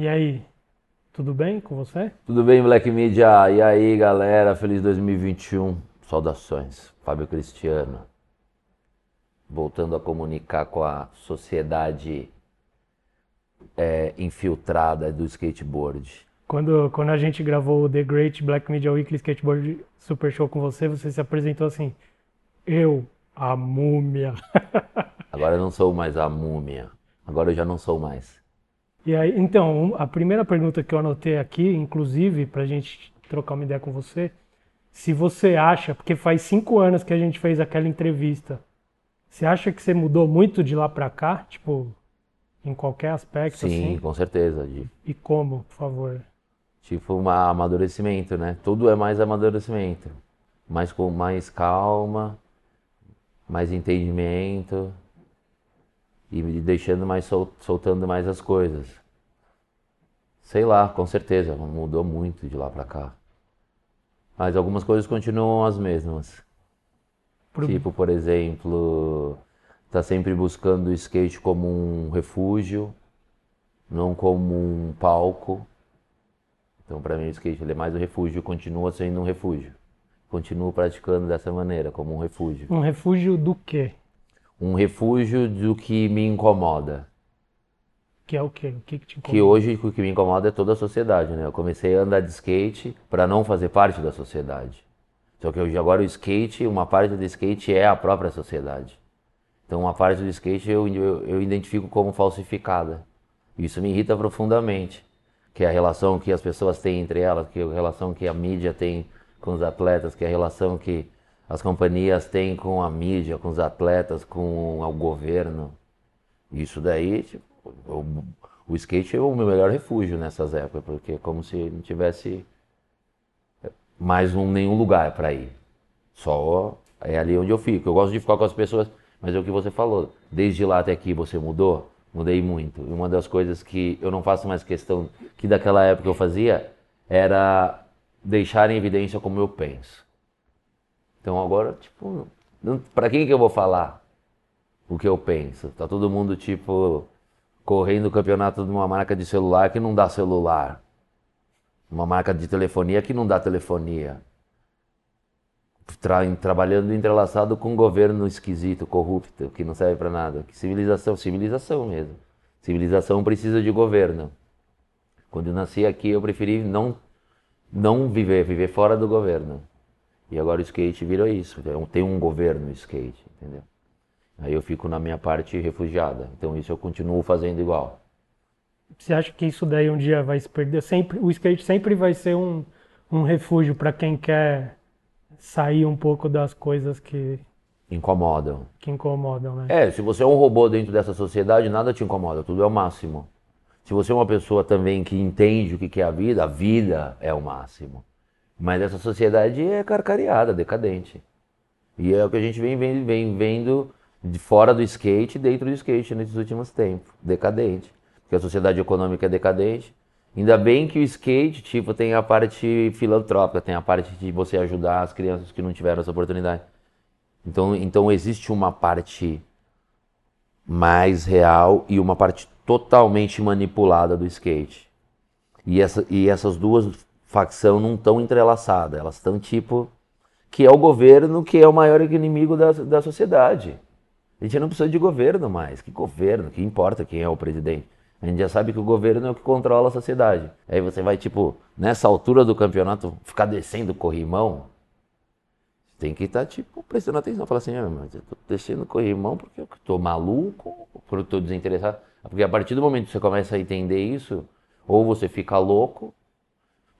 E aí, tudo bem com você? Tudo bem, Black Media? E aí, galera? Feliz 2021. Saudações. Fábio Cristiano. Voltando a comunicar com a sociedade é, infiltrada do skateboard. Quando, quando a gente gravou o The Great Black Media Weekly Skateboard Super Show com você, você se apresentou assim: Eu, a múmia. Agora eu não sou mais a múmia. Agora eu já não sou mais. E aí, então, a primeira pergunta que eu anotei aqui, inclusive, para a gente trocar uma ideia com você, se você acha, porque faz cinco anos que a gente fez aquela entrevista, você acha que você mudou muito de lá para cá, tipo, em qualquer aspecto? Sim, assim? com certeza. E como, por favor? tipo, um amadurecimento, né? Tudo é mais amadurecimento. Mais com mais calma, mais entendimento e me deixando mais sol- soltando mais as coisas. Sei lá, com certeza, mudou muito de lá pra cá. Mas algumas coisas continuam as mesmas. Pro- Tipo, por exemplo, tá sempre buscando o skate como um refúgio, não como um palco. Então, pra mim, o skate ele é mais um refúgio, continua sendo um refúgio. Continuo praticando dessa maneira, como um refúgio. Um refúgio do quê? Um refúgio do que me incomoda. Que é o quê? O que, que te Que incomoda? hoje o que me incomoda é toda a sociedade, né? Eu comecei a andar de skate para não fazer parte da sociedade. Só que hoje agora o skate, uma parte do skate é a própria sociedade. Então uma parte do skate eu, eu, eu identifico como falsificada. Isso me irrita profundamente. Que é a relação que as pessoas têm entre elas, que é a relação que a mídia tem com os atletas, que é a relação que as companhias têm com a mídia, com os atletas, com o governo. Isso daí, tipo, o, o skate é o meu melhor refúgio nessas épocas, porque é como se não tivesse mais um, nenhum lugar para ir. Só é ali onde eu fico. Eu gosto de ficar com as pessoas, mas é o que você falou. Desde lá até aqui você mudou? Mudei muito. E uma das coisas que eu não faço mais questão, que daquela época eu fazia, era deixar em evidência como eu penso. Então agora, tipo, pra quem que eu vou falar o que eu penso? Tá todo mundo, tipo, correndo o campeonato de uma marca de celular que não dá celular. Uma marca de telefonia que não dá telefonia. Tra- trabalhando entrelaçado com um governo esquisito, corrupto, que não serve pra nada. Que civilização, civilização mesmo. Civilização precisa de governo. Quando eu nasci aqui, eu preferi não não viver, viver fora do governo. E agora o skate virou isso. Tem um governo skate, entendeu? Aí eu fico na minha parte refugiada. Então isso eu continuo fazendo igual. Você acha que isso daí um dia vai se perder? Sempre, o skate sempre vai ser um, um refúgio para quem quer sair um pouco das coisas que, Incomodam. que incomodam, né? É, se você é um robô dentro dessa sociedade, nada te incomoda, tudo é o máximo. Se você é uma pessoa também que entende o que que é a vida, a vida é o máximo. Mas essa sociedade é carcariada, decadente. E é o que a gente vem vendo, vem vendo de fora do skate e dentro do skate nesses últimos tempos. Decadente. Porque a sociedade econômica é decadente. Ainda bem que o skate, tipo, tem a parte filantrópica, tem a parte de você ajudar as crianças que não tiveram essa oportunidade. Então, então existe uma parte mais real e uma parte totalmente manipulada do skate. E, essa, e essas duas facções não estão entrelaçadas, elas estão tipo. Que é o governo que é o maior inimigo da, da sociedade. A gente não precisa de governo mais. Que governo? Que importa quem é o presidente? A gente já sabe que o governo é o que controla a sociedade. Aí você vai, tipo, nessa altura do campeonato, ficar descendo corrimão. Tem que estar, tipo, prestando atenção. Falar assim, ah, mas eu tô descendo corrimão porque eu tô maluco, porque eu tô desinteressado. Porque a partir do momento que você começa a entender isso, ou você fica louco,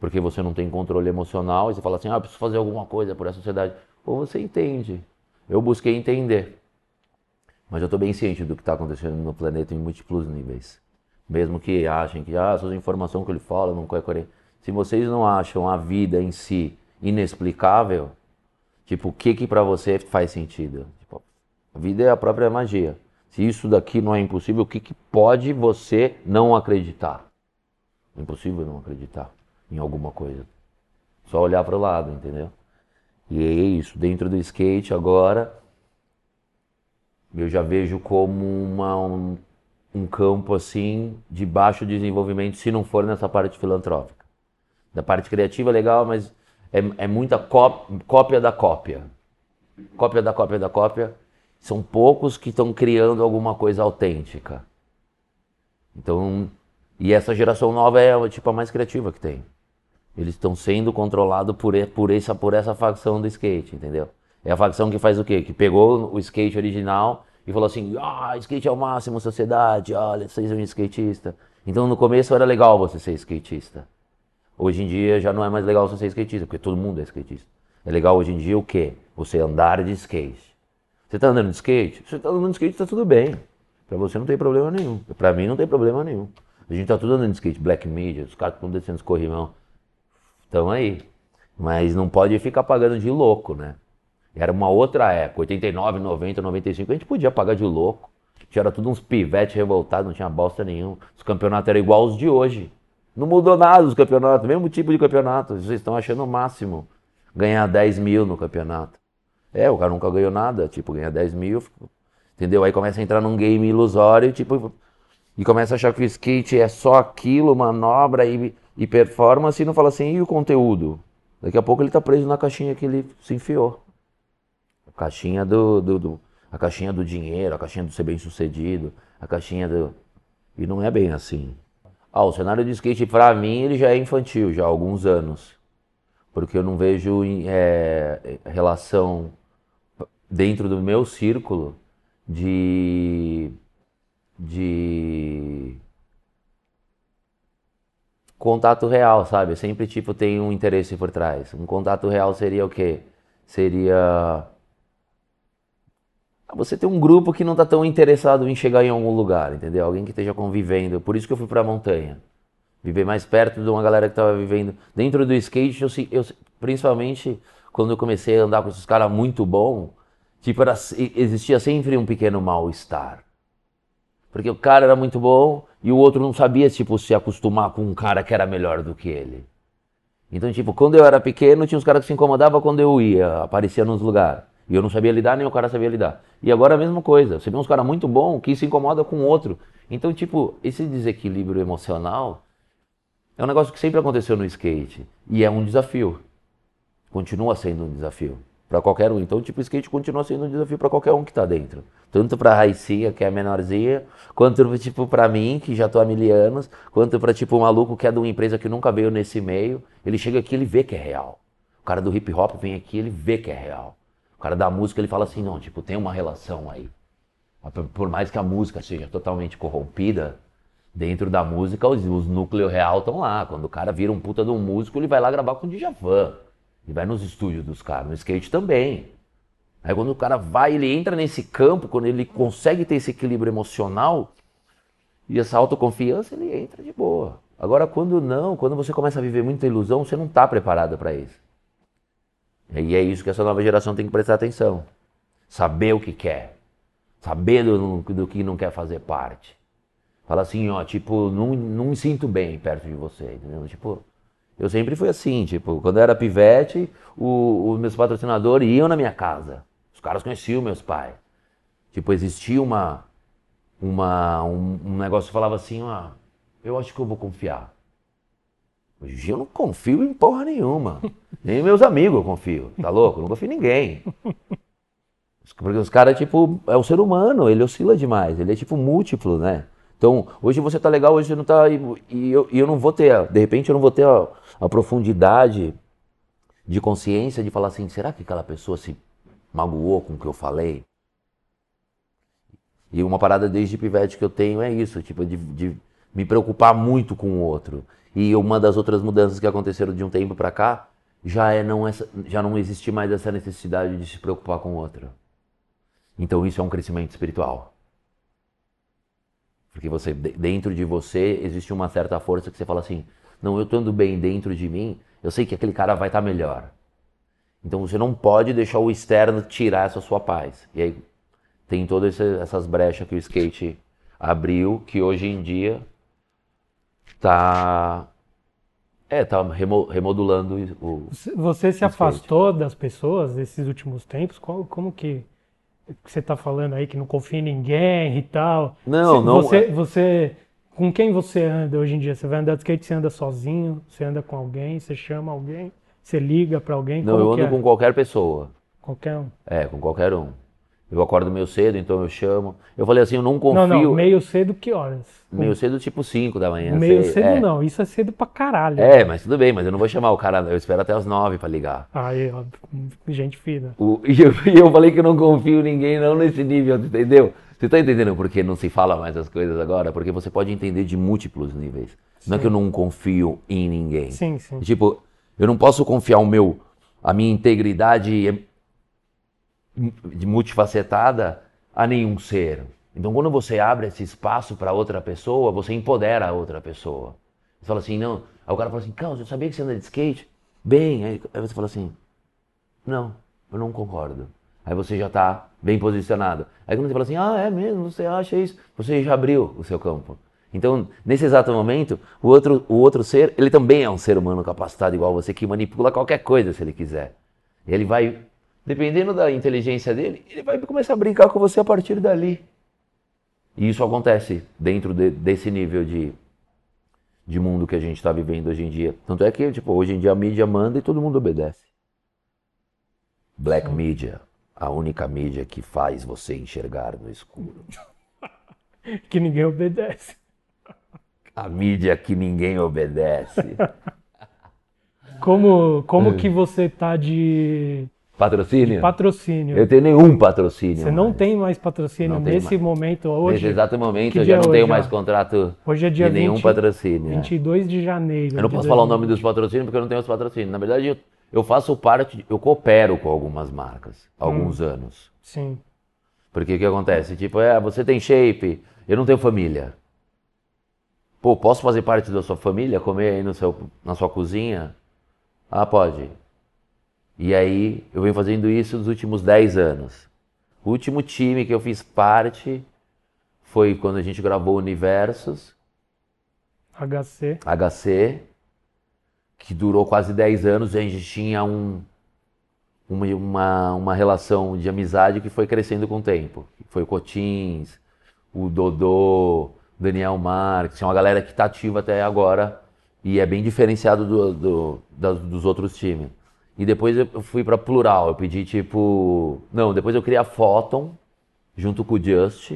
porque você não tem controle emocional, e você fala assim, ah, preciso fazer alguma coisa por essa sociedade. Ou você entende. Eu busquei entender. Mas eu estou bem ciente do que está acontecendo no planeta em múltiplos níveis. Mesmo que achem que ah, essas informações que ele fala não é coerente. Se vocês não acham a vida em si inexplicável, tipo, o que que para você faz sentido? Tipo, a vida é a própria magia. Se isso daqui não é impossível, o que, que pode você não acreditar? Impossível não acreditar em alguma coisa. Só olhar para o lado, entendeu? E é isso. Dentro do skate agora, eu já vejo como uma, um- um campo assim de baixo desenvolvimento se não for nessa parte filantrópica. Da parte criativa legal, mas é, é muita cópia da cópia. Cópia da cópia da cópia. São poucos que estão criando alguma coisa autêntica. Então, e essa geração nova é tipo a mais criativa que tem. Eles estão sendo controlados por, por, essa, por essa facção do skate, entendeu? É a facção que faz o quê? Que pegou o skate original e falou assim: ah, skate é o máximo, sociedade, olha, são um skatista. Então no começo era legal você ser skatista. Hoje em dia já não é mais legal você ser skatista, porque todo mundo é skatista. É legal hoje em dia o quê? Você andar de skate. Você está andando de skate? Você está andando de skate, está tudo bem. Para você não tem problema nenhum. Para mim não tem problema nenhum. A gente está tudo andando de skate, black media, os caras estão descendo os corrimão. Estão aí. Mas não pode ficar pagando de louco, né? Era uma outra época, 89, 90, 95, a gente podia pagar de louco. Era tudo uns pivetes revoltados, não tinha bosta nenhum. Os campeonatos eram igual os de hoje. Não mudou nada os campeonatos, mesmo tipo de campeonato. Vocês estão achando o máximo ganhar 10 mil no campeonato. É, o cara nunca ganhou nada, tipo, ganha 10 mil, entendeu? Aí começa a entrar num game ilusório, tipo, e começa a achar que o skate é só aquilo, manobra e, e performance, e não fala assim, e o conteúdo? Daqui a pouco ele tá preso na caixinha que ele se enfiou. A caixinha do, do, do a caixinha do dinheiro, a caixinha do ser bem sucedido, a caixinha do. E não é bem assim. Ah, o cenário de skate, para mim, ele já é infantil, já há alguns anos. Porque eu não vejo é, relação dentro do meu círculo de. de. Contato real, sabe? Sempre, tipo, tem um interesse por trás. Um contato real seria o quê? Seria você tem um grupo que não está tão interessado em chegar em algum lugar, entendeu? Alguém que esteja convivendo. Por isso que eu fui para a montanha. Viver mais perto de uma galera que estava vivendo. Dentro do skate, eu, eu, principalmente quando eu comecei a andar com esses caras muito bom, tipo, era, existia sempre um pequeno mal-estar. Porque o cara era muito bom e o outro não sabia, tipo, se acostumar com um cara que era melhor do que ele. Então, tipo, quando eu era pequeno, tinha uns caras que se incomodavam quando eu ia, aparecia nos lugares. E eu não sabia lidar, nem o cara sabia lidar. E agora a mesma coisa. Você vê uns caras muito bons que se incomoda com outro. Então, tipo, esse desequilíbrio emocional é um negócio que sempre aconteceu no skate. E é um desafio. Continua sendo um desafio para qualquer um. Então, tipo, o skate continua sendo um desafio para qualquer um que está dentro. Tanto para a Raicia, que é a menorzinha, quanto tipo para mim, que já estou há mil anos, quanto para tipo o maluco que é de uma empresa que nunca veio nesse meio. Ele chega aqui, ele vê que é real. O cara do hip hop vem aqui, ele vê que é real. O cara da música ele fala assim, não, tipo, tem uma relação aí. Por mais que a música seja totalmente corrompida, dentro da música os, os núcleos real estão lá. Quando o cara vira um puta de um músico, ele vai lá gravar com o Djavan. Ele vai nos estúdios dos caras, no skate também. Aí quando o cara vai, ele entra nesse campo, quando ele consegue ter esse equilíbrio emocional e essa autoconfiança, ele entra de boa. Agora quando não, quando você começa a viver muita ilusão, você não está preparado para isso. E é isso que essa nova geração tem que prestar atenção. Saber o que quer. Saber do, do que não quer fazer parte. Fala assim, ó, tipo, não, não me sinto bem perto de você, entendeu? Tipo, eu sempre fui assim, tipo, quando eu era pivete, o, os meus patrocinadores iam na minha casa. Os caras conheciam meus pais. Tipo, existia uma, uma, um, um negócio que falava assim, ó, eu acho que eu vou confiar. Hoje eu não confio em porra nenhuma. Nem meus amigos eu confio. Tá louco? Eu não confio em ninguém. Porque os caras, tipo, é um ser humano, ele oscila demais, ele é tipo múltiplo, né? Então, hoje você tá legal, hoje você não tá. E eu, e eu não vou ter, de repente eu não vou ter a, a, profundidade de consciência de falar assim: será que aquela pessoa se magoou com o que eu falei? E uma parada desde pivete que eu tenho é isso, tipo, de, de me preocupar muito com o outro. E uma das outras mudanças que aconteceram de um tempo para cá já é não essa, já não existe mais essa necessidade de se preocupar com o outro. Então isso é um crescimento espiritual. Porque você dentro de você existe uma certa força que você fala assim: "Não, eu estando bem dentro de mim, eu sei que aquele cara vai estar tá melhor". Então você não pode deixar o externo tirar essa sua paz. E aí tem todas essas brechas que o skate abriu, que hoje em dia tá é, tá remodulando o. Você se afastou das pessoas esses últimos tempos? Como, como que que você tá falando aí, que não confia em ninguém e tal. Não, Você- não Você, é. você, com quem você anda hoje em dia? Você vai andar de skate, você anda sozinho? Você anda com alguém? Você chama alguém? Você liga pra alguém? Não, eu ando é? com qualquer pessoa. Qualquer um. É, com qualquer um. Eu acordo meio cedo, então eu chamo. Eu falei assim, eu não confio. Não, não, meio cedo que horas? meio cedo, tipo 5 da manhã. Meio sei- cedo é. não, isso é cedo pra caralho. É, mas tudo bem, mas eu não vou chamar o cara, eu espero até as 9 pra ligar. Aí, ó, gente fina. O- e, eu, e eu falei que eu não confio em ninguém, não nesse nível, entendeu? Você tá entendendo por que não se fala mais as coisas agora? Porque você pode entender de múltiplos níveis. Não é que eu não confio em ninguém. Sim, sim. Tipo, eu não posso confiar o meu, a minha integridade multifacetada a nenhum ser. Então, quando você abre esse espaço para outra pessoa, você empodera a outra pessoa. Você fala assim, não. Aí o cara fala assim, Carlos, eu sabia que você anda de skate? Bem. Aí, aí você fala assim, não, eu não concordo. Aí você já está bem posicionado. Aí quando você fala assim, ah, é mesmo, você acha isso? Você já abriu o seu campo. Então, nesse exato momento, o outro, o outro ser, ele também é um ser humano capacitado igual você, que manipula qualquer coisa se ele quiser. Ele vai, dependendo da inteligência dele, ele vai começar a brincar com você a partir dali. E isso acontece dentro de- desse nível de, de mundo que a gente está vivendo hoje em dia. Tanto é que, tipo, hoje em dia a mídia manda e todo mundo obedece. Black Media, a única mídia que faz você enxergar no escuro. Que ninguém obedece. A mídia que ninguém obedece. Como, como É. que você tá de Patrocínio? patrocínio? Eu tenho nenhum patrocínio. Você não mais. tem mais patrocínio Não nesse mais. momento Nesse hoje? exato momento eu já não tenho hoje, mais ó? contrato Hoje é dia de nenhum 20 patrocínio. é. 22 de janeiro. Eu não posso falar o 2000. nome dos patrocínios porque eu não tenho os patrocínios. Na verdade, eu, eu faço parte, eu coopero com algumas marcas há Hum. alguns anos. Sim. Porque o que acontece? Tipo, é, você tem shape, eu não tenho família. Pô, posso fazer parte da sua família, comer aí no seu, na sua cozinha? Ah, pode. E aí, eu venho fazendo isso nos últimos 10 anos. O último time que eu fiz parte foi quando a gente gravou Universos, HC. HC, que durou quase 10 anos, e a gente tinha um, uma, uma, uma relação de amizade que foi crescendo com o tempo. Foi o Cotins, o Dodô, Daniel Marques, é uma galera que está ativa até agora e é bem diferenciado do, do- dos outros times. E depois eu fui para Plural, eu pedi tipo. Não, depois eu criei a Photon, junto com o Just.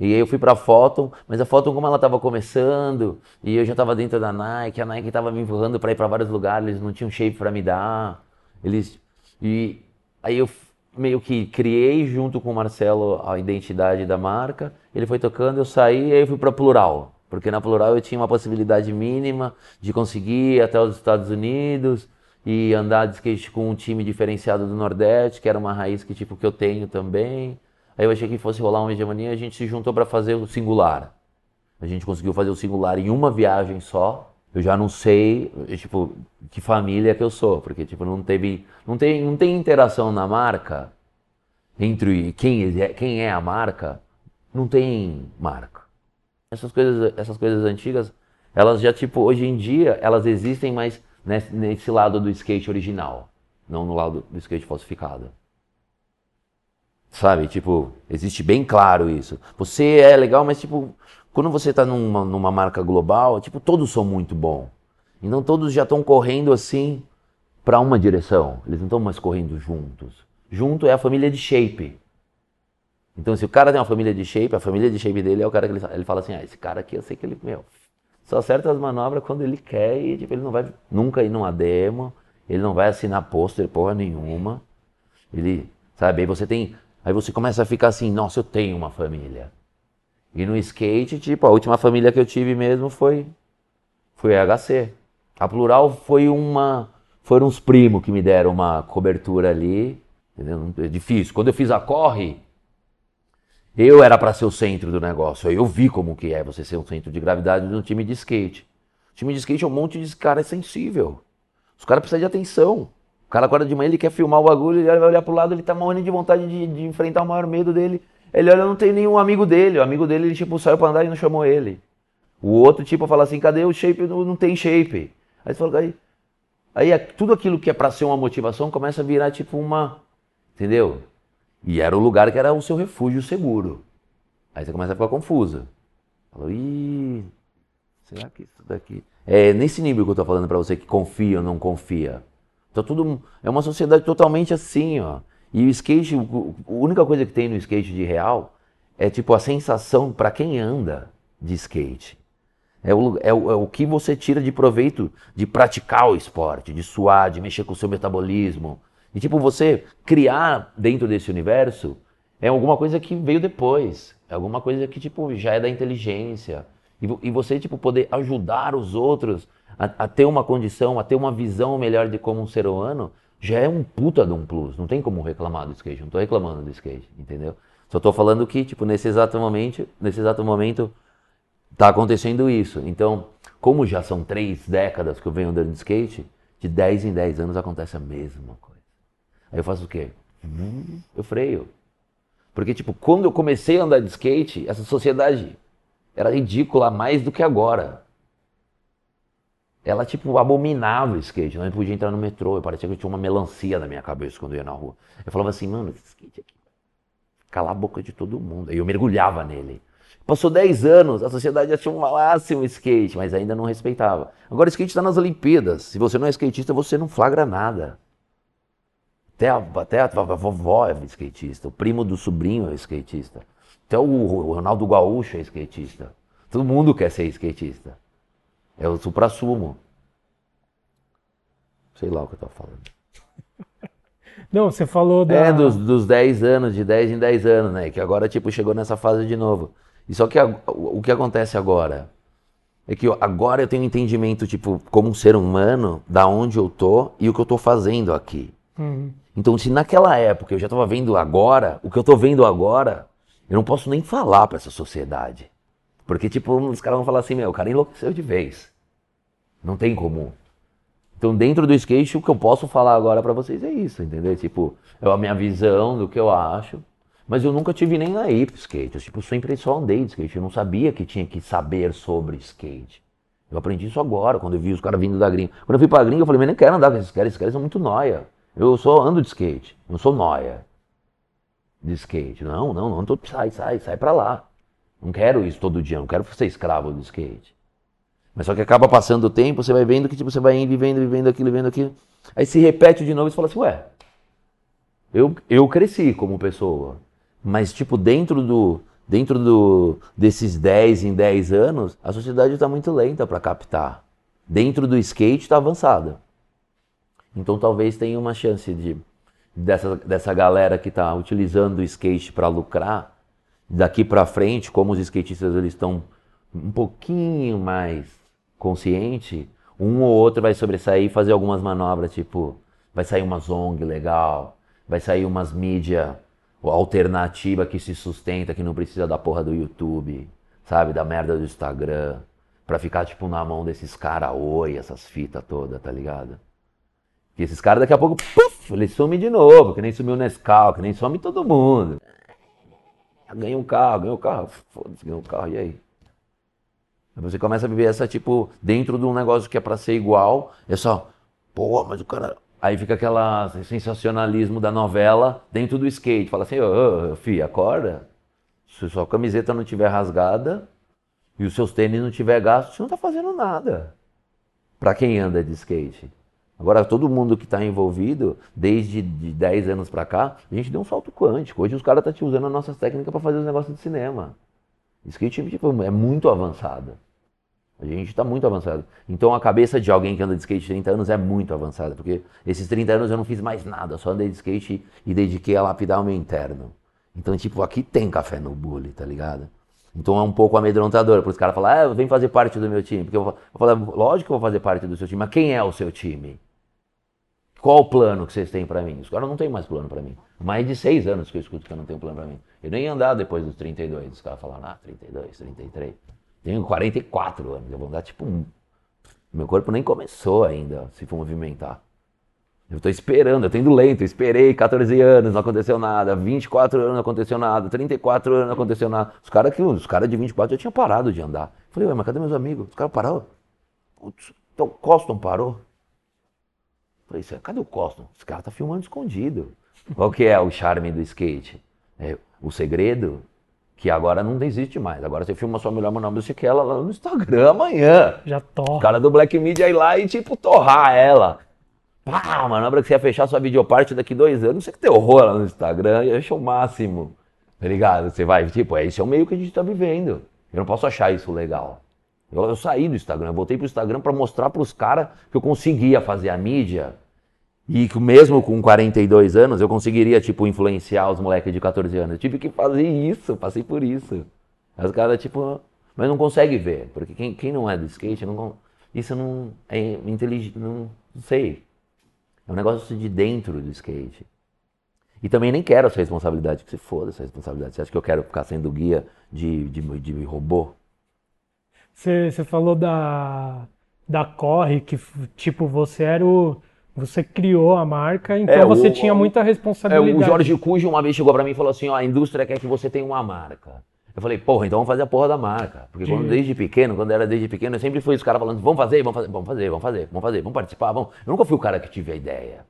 E aí eu fui pra Photon, mas a Photon como ela tava começando, e eu já tava dentro da Nike, a Nike tava me empurrando pra ir pra vários lugares, eles não tinham shape pra me dar. Eles e aí eu meio que criei junto com o Marcelo a identidade da marca. Ele foi tocando, eu saí e aí eu fui pra Plural, porque na Plural eu tinha uma possibilidade mínima de conseguir ir até os Estados Unidos e andar de skate com um time diferenciado do Nordeste, que era uma raiz que tipo que eu tenho também. Aí eu achei que fosse rolar uma hegemonia, a gente se juntou para fazer o singular. A gente conseguiu fazer o singular em uma viagem só. Eu já não sei, tipo, que família que eu sou, porque tipo não teve, não tem, não tem interação na marca entre quem é, quem é a marca, não tem marca. Essas coisas, essas coisas antigas, elas já tipo hoje em dia elas existem, mas nesse, lado do skate original, não no lado do skate falsificado. Sabe? Tipo, existe bem claro isso. Você é legal, mas tipo, quando você tá numa, numa marca global, tipo, todos são muito bons. Então todos já estão correndo assim para uma direção. Eles não estão mais correndo juntos. Junto é a família de shape. Então se o cara tem uma família de shape, a família de shape dele é o cara que ele, ele fala assim, ah, esse cara aqui eu sei que ele, meu, só acerta as manobras quando ele quer e tipo, ele não vai nunca ir numa demo, ele não vai assinar pôster porra nenhuma. Ele, sabe, aí você tem, aí você começa a ficar assim, nossa, eu tenho uma família. E no skate, tipo, a última família que eu tive mesmo foi foi a HC. A Plural foi uma foram os primos que me deram uma cobertura ali, entendeu? É difícil. Quando eu fiz a corre, eu era para ser o centro do negócio. Eu vi como que é você ser um centro de gravidade de um time de skate. O time de skate é um monte de cara sensível. Os caras precisam de atenção. O cara acorda de manhã, ele quer filmar o bagulho, ele vai olhar pro lado, ele tá morrendo de vontade de, de enfrentar o maior medo dele. Ele olha, não tem nenhum amigo dele. O amigo dele, ele, tipo, saiu pra andar e não chamou ele. O outro, tipo, fala assim, cadê o shape? Não, não tem shape. Aí você fala, aí, aí é- tudo aquilo que é pra ser uma motivação começa a virar, tipo, uma... Entendeu? E era o lugar que era o seu refúgio seguro. Aí você começa a ficar confusa. Falou, ih, será que isso daqui. É nesse nível que eu tô falando para você que confia ou não confia. Então tudo. É uma sociedade totalmente assim, ó. E o skate, a única coisa que tem no skate de real é tipo a sensação para quem anda de skate. É o, é, o, é o que você tira de proveito de praticar o esporte, de suar, de mexer com o seu metabolismo. E tipo, você criar dentro desse universo é alguma coisa que veio depois. É alguma coisa que tipo já é da inteligência. E, e você tipo poder ajudar os outros a, a, ter uma condição, a ter uma visão melhor de como um ser humano, já é um puta de um plus. Não tem como reclamar do skate. Não tô reclamando do skate, entendeu? Só tô falando que tipo nesse exato momento, nesse exato momento tá acontecendo isso. Então, como já são três décadas que eu venho andando de skate, de 10 em 10 anos acontece a mesma coisa. Aí eu faço o quê? Eu freio. Porque, tipo, quando eu comecei a andar de skate, essa sociedade era ridícula mais do que agora. Ela, tipo, abominava o skate. Não podia entrar no metrô. Eu parecia que eu tinha uma melancia na minha cabeça quando eu ia na rua. Eu falava assim, mano, esse skate aqui. Calar a boca de todo mundo. Aí eu mergulhava nele. Passou 10 anos, a sociedade tinha um máximo skate, mas ainda não respeitava. Agora o skate está nas Olimpíadas. Se você não é skatista, você não flagra nada. Até a, até a, a vovó é skatista, o primo do sobrinho é skatista. Até o, o Ronaldo Gaúcho é skatista. Todo mundo quer ser skatista. É o supra-sumo. Sei lá o que eu tô falando. Não, você falou da... É, dos, dos 10 anos, de 10 em 10 anos, né? Que agora, tipo, chegou nessa fase de novo. E só que a, o que acontece agora? É que agora eu tenho um entendimento, tipo, como um ser humano, da onde eu tô e o que eu tô fazendo aqui. Uhum. Então, se naquela época eu já estava vendo agora, o que eu estou vendo agora, eu não posso nem falar para essa sociedade. Porque, tipo, os caras vão falar assim, meu, o cara enlouqueceu de vez. Não tem como. Então, dentro do skate, o que eu posso falar agora para vocês é isso, entendeu? Tipo, é a minha visão do que eu acho. Mas eu nunca tive nem aí pro skate. Eu, tipo, sempre só andei de skate. Eu não sabia que tinha que saber sobre skate. Eu aprendi isso agora, quando eu vi os caras vindo da gringa. Quando eu fui pra gringa, eu falei, mas nem quero andar com esses caras. Esses caras são muito noia. Eu só ando de skate, não sou noia de skate. Não, não, não, tô, sai, sai, sai pra lá. Não quero isso todo dia, não quero ser escravo do skate. Mas só que acaba passando o tempo, você vai vendo que tipo, você vai vivendo, vivendo aquilo, vivendo aquilo. Aí se repete de novo e você fala assim, ué, eu, eu cresci como pessoa. Mas tipo, dentro do dentro do, desses 10 em 10 anos, a sociedade está muito lenta para captar. Dentro do skate está avançada. Então talvez tenha uma chance de dessa, dessa galera que está utilizando o skate para lucrar, daqui para frente, como os skatistas eles estão um pouquinho mais consciente, um ou outro vai sobressair e fazer algumas manobras, tipo, vai sair uma zong legal, vai sair umas mídia alternativa que se sustenta, que não precisa da porra do YouTube, sabe, da merda do Instagram, pra ficar tipo na mão desses caras oi, essas fitas todas, tá ligado? Que esses caras daqui a pouco, puff, eles sumem de novo, que nem sumiu o Nescau, que nem some todo mundo. Ganha um carro, ganha um carro, foda-se, ganha um carro, e aí? Aí você começa a viver essa, tipo, dentro de um negócio que é pra ser igual, é só, pô, mas o cara. Aí fica aquela sensacionalismo da novela dentro do skate. Fala assim, ô, ô fi, acorda. Se sua camiseta não tiver rasgada e os seus tênis não tiver gasto, você não tá fazendo nada. Pra quem anda de skate. Agora, todo mundo que está envolvido, desde de 10 anos para cá, a gente deu um salto quântico. Hoje os caras estão tá usando as nossas técnicas para fazer os negócios de cinema. Isso que tipo, é muito avançado. A gente está muito avançado. Então a cabeça de alguém que anda de skate 30 anos é muito avançada, porque esses 30 anos eu não fiz mais nada, só andei de skate e dediquei a lapidar o meu interno. Então, tipo, aqui tem café no bully, tá ligado? Então é um pouco amedrontador, para os caras falar, ah, vem fazer parte do meu time. Porque eu falar, lógico que eu vou fazer parte do seu time, mas quem é o seu time? Qual o plano que vocês têm para mim? Os caras não têm mais plano para mim. Mais de seis anos que eu escuto que eu não tenho plano para mim. Eu nem ia andar depois dos 32. Os caras falam, ah, 32, 33. Tenho 44 anos. Eu vou andar tipo um. Meu corpo nem começou ainda a se movimentar. Eu estou esperando, eu tô indo lento, eu esperei 14 anos, não aconteceu nada, 24 anos não aconteceu nada, 34 anos não aconteceu nada. Os caras cara de 24 já tinham parado de andar. falei, ué, mas cadê meus amigos? Os caras pararam. Putz, então o Coston parou. Falei, cadê o Coston? Esse cara tá filmando escondido. Qual que é o charme do skate? É, o segredo que agora não existe mais. Agora você filma sua melhor manobra ela lá no Instagram amanhã. Já torra. O cara do Black Media ir lá e tipo torrar ela. Pá, manobra que você ia fechar sua videoparte daqui dois anos, você que tem horror lá no Instagram, eu acho o máximo. Tá ligado? Você vai, tipo, esse é o meio que a gente tá vivendo. Eu não posso achar isso legal. Eu, eu saí do Instagram, eu voltei pro Instagram para mostrar pros caras que eu conseguia fazer a mídia e que mesmo com 42 anos eu conseguiria, tipo, influenciar os moleques de 14 anos. Eu tive que fazer isso, passei por isso. Os caras, tipo, mas não consegue ver, porque quem, quem não é do skate, não, isso não é inteligente, não, não sei. É um negócio de dentro do skate. E também nem quero essa responsabilidade, que se foda essa responsabilidade. Você acha que eu quero ficar sendo guia de, de, de robô? Você, você falou da, da Corre, que tipo, você era o. Você criou a marca, então é, você o, tinha muita responsabilidade. É, o Jorge Cujo uma vez chegou para mim e falou assim: ó, a indústria quer que você tenha uma marca. Eu falei, porra, então vamos fazer a porra da marca. Porque quando, desde pequeno, quando era desde pequeno, eu sempre fui os caras falando, vamos fazer, vamos fazer, vamos fazer, vamos fazer, vamos fazer, vamos participar, vamos. Eu nunca fui o cara que tive a ideia.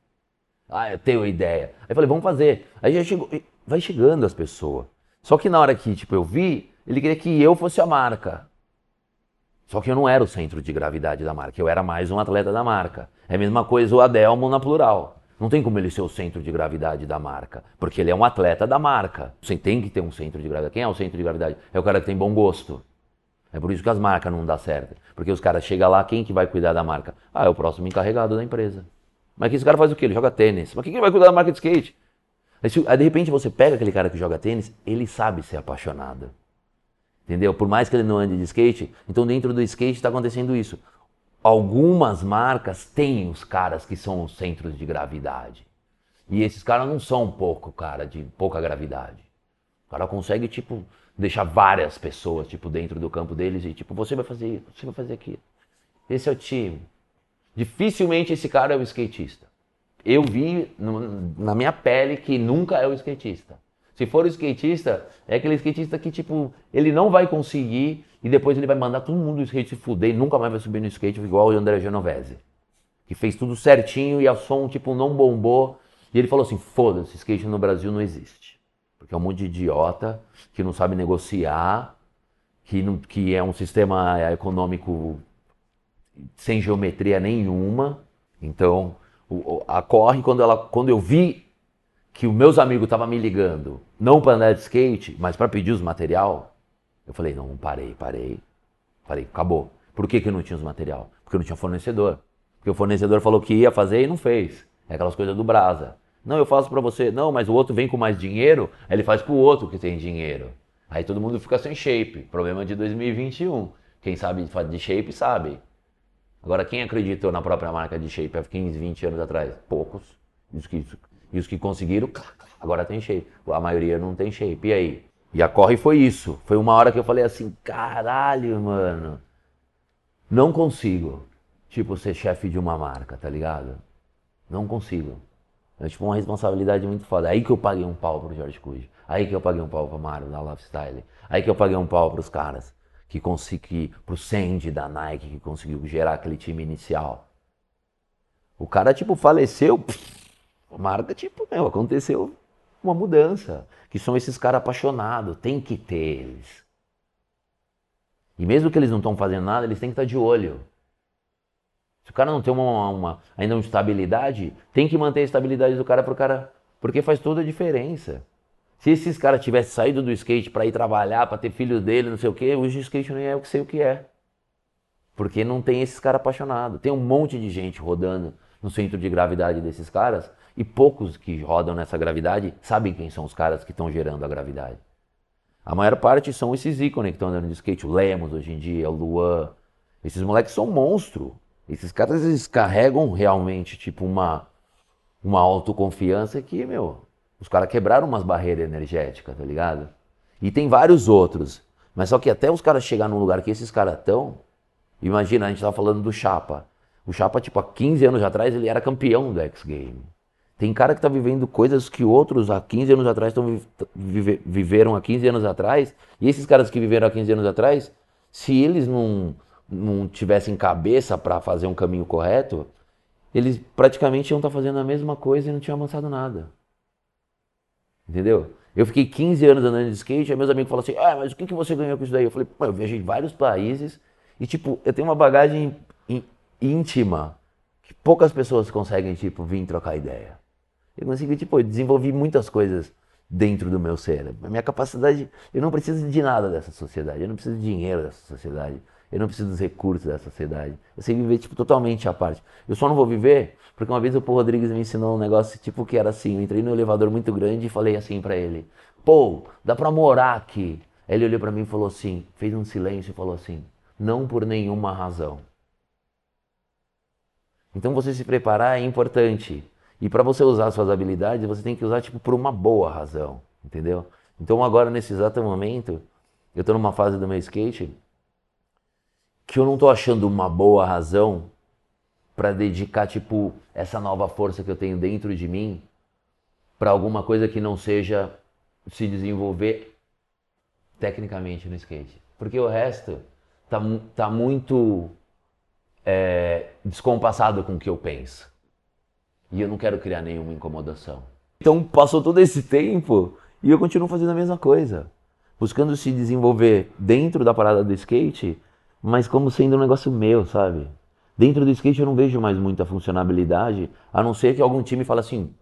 Ah, eu tenho a ideia. Aí eu falei, vamos fazer. Aí já chegou, vai chegando as pessoas. Só que na hora que, tipo, eu vi, ele queria que eu fosse a marca. Só que eu não era o centro de gravidade da marca, eu era mais um atleta da marca. É a mesma coisa o Adelmo na plural. Não tem como ele ser o centro de gravidade da marca, porque ele é um atleta da marca. Você tem que ter um centro de gravidade. Quem é o centro de gravidade? É o cara que tem bom gosto. É por isso que as marcas não dão certo. Porque os caras chegam lá, quem que vai cuidar da marca? Ah, é o próximo encarregado da empresa. Mas que esse cara faz o quê? Ele joga tênis. Mas quem que vai cuidar da marca de skate? Aí, se, aí de repente você pega aquele cara que joga tênis, ele sabe ser apaixonado. Entendeu? Por mais que ele não ande de skate, então dentro do skate está acontecendo isso. Algumas marcas têm os caras que são os centros de gravidade. E esses caras não são pouco, cara, de pouca gravidade. O cara consegue, tipo, deixar várias pessoas, tipo, dentro do campo deles e, tipo, você vai fazer isso, você vai fazer aquilo. Esse é o time. Dificilmente esse cara é o skatista. Eu vi no, na minha pele que nunca é o skatista. Se for o skatista, é aquele skatista que, tipo, ele não vai conseguir e depois ele vai mandar todo mundo do skate se fuder e nunca mais vai subir no skate igual o André Genovese. Que fez tudo certinho e a som, tipo, não bombou. E ele falou assim: foda-se, skate no Brasil não existe. Porque é um monte de idiota que não sabe negociar, que, não, que é um sistema econômico sem geometria nenhuma. Então, a Corre, quando, ela, quando eu vi que os meus amigos estavam me ligando, não para andar de skate, mas para pedir os material, eu falei, não, parei, parei. Falei, acabou. Por que, que não tinha os material? Porque não tinha fornecedor. Porque o fornecedor falou que ia fazer e não fez. É aquelas coisas do Brasa. Não, eu faço para você. Não, mas o outro vem com mais dinheiro, aí ele faz pro outro que tem dinheiro. Aí todo mundo fica sem shape. Problema de 2021. Quem sabe de shape sabe. Agora, quem acreditou na própria marca de shape há 15, 20 anos atrás? Poucos. Os que e os que conseguiram, agora tem shape. A maioria não tem shape. E aí? E a corre foi isso. Foi uma hora que eu falei assim, caralho, mano. Não consigo, tipo, ser chefe de uma marca, tá ligado? Não consigo. É tipo uma responsabilidade muito foda. Aí que eu paguei um pau pro Jorge Cujo. Aí que eu paguei um pau pro Mário da Lifestyle. Aí que eu paguei um pau pros caras que consegui, pro Sandy da Nike que conseguiu gerar aquele time inicial. O cara tipo faleceu, pff, marca, tipo, meu, aconteceu uma mudança. Que são esses caras apaixonados, tem que ter eles. E mesmo que eles não estão fazendo nada, eles têm que estar de olho. Se o cara não tem uma, uma, ainda uma estabilidade, tem que manter a estabilidade do cara pro cara, porque faz toda a diferença. Se esses caras tivessem saído do skate para ir trabalhar, para ter filho dele, não sei o quê, hoje o skate nem é o que sei o que é. Porque não tem esses caras apaixonados. Tem um monte de gente rodando no centro de gravidade desses caras e poucos que rodam nessa gravidade sabem quem são os caras que estão gerando a gravidade. A maior parte são esses ícones que estão andando de skate. O Lemos hoje em dia, o Luan. Esses moleques são monstro. Esses caras eles carregam realmente tipo uma, uma autoconfiança que, meu, os caras quebraram umas barreiras energéticas, tá ligado? E tem vários outros. Mas só que até os caras chegar num lugar que esses caras estão. Imagina, a gente tava falando do Chapa. O Chapa, tipo, há 15 anos atrás, ele era campeão do X Game. Tem cara que está vivendo coisas que outros há 15 anos atrás tão, vive, viveram há 15 anos atrás. E esses caras que viveram há 15 anos atrás, se eles não, não tivessem cabeça para fazer um caminho correto, eles praticamente iam estar tá fazendo a mesma coisa e não tinham avançado nada. Entendeu? Eu fiquei 15 anos andando de skate, aí meus amigos falam assim, ah, mas o que, que você ganhou com isso daí? Eu falei, pô, eu viajei em vários países e, tipo, eu tenho uma bagagem íntima que poucas pessoas conseguem, tipo, vir trocar ideia. Eu consegui, tipo, eu desenvolvi muitas coisas dentro do meu ser. A minha capacidade, eu não preciso de nada dessa sociedade, eu não preciso de dinheiro dessa sociedade, eu não preciso dos recursos dessa sociedade. Eu sei viver, tipo, totalmente à parte. Eu só não vou viver porque uma vez o Paul Rodrigues me ensinou um negócio, tipo, que era assim, eu entrei num elevador muito grande e falei assim para ele, Pô, dá pra morar aqui. Aí ele olhou para mim e falou assim, fez um silêncio e falou assim, não por nenhuma razão. Então você se preparar é importante. E para você usar suas habilidades, você tem que usar tipo por uma boa razão, entendeu? Então agora nesse exato momento, eu estou numa fase do meu skate que eu não estou achando uma boa razão para dedicar tipo essa nova força que eu tenho dentro de mim para alguma coisa que não seja se desenvolver tecnicamente no skate. Porque o resto tá, tá muito é, descompassado com o que eu penso. E eu não quero criar nenhuma incomodação. Então passou todo esse tempo e eu continuo fazendo a mesma coisa. Buscando se desenvolver dentro da parada do skate, mas como sendo um negócio meu, sabe? Dentro do skate eu não vejo mais muita funcionalidade, a não ser que algum time fale assim: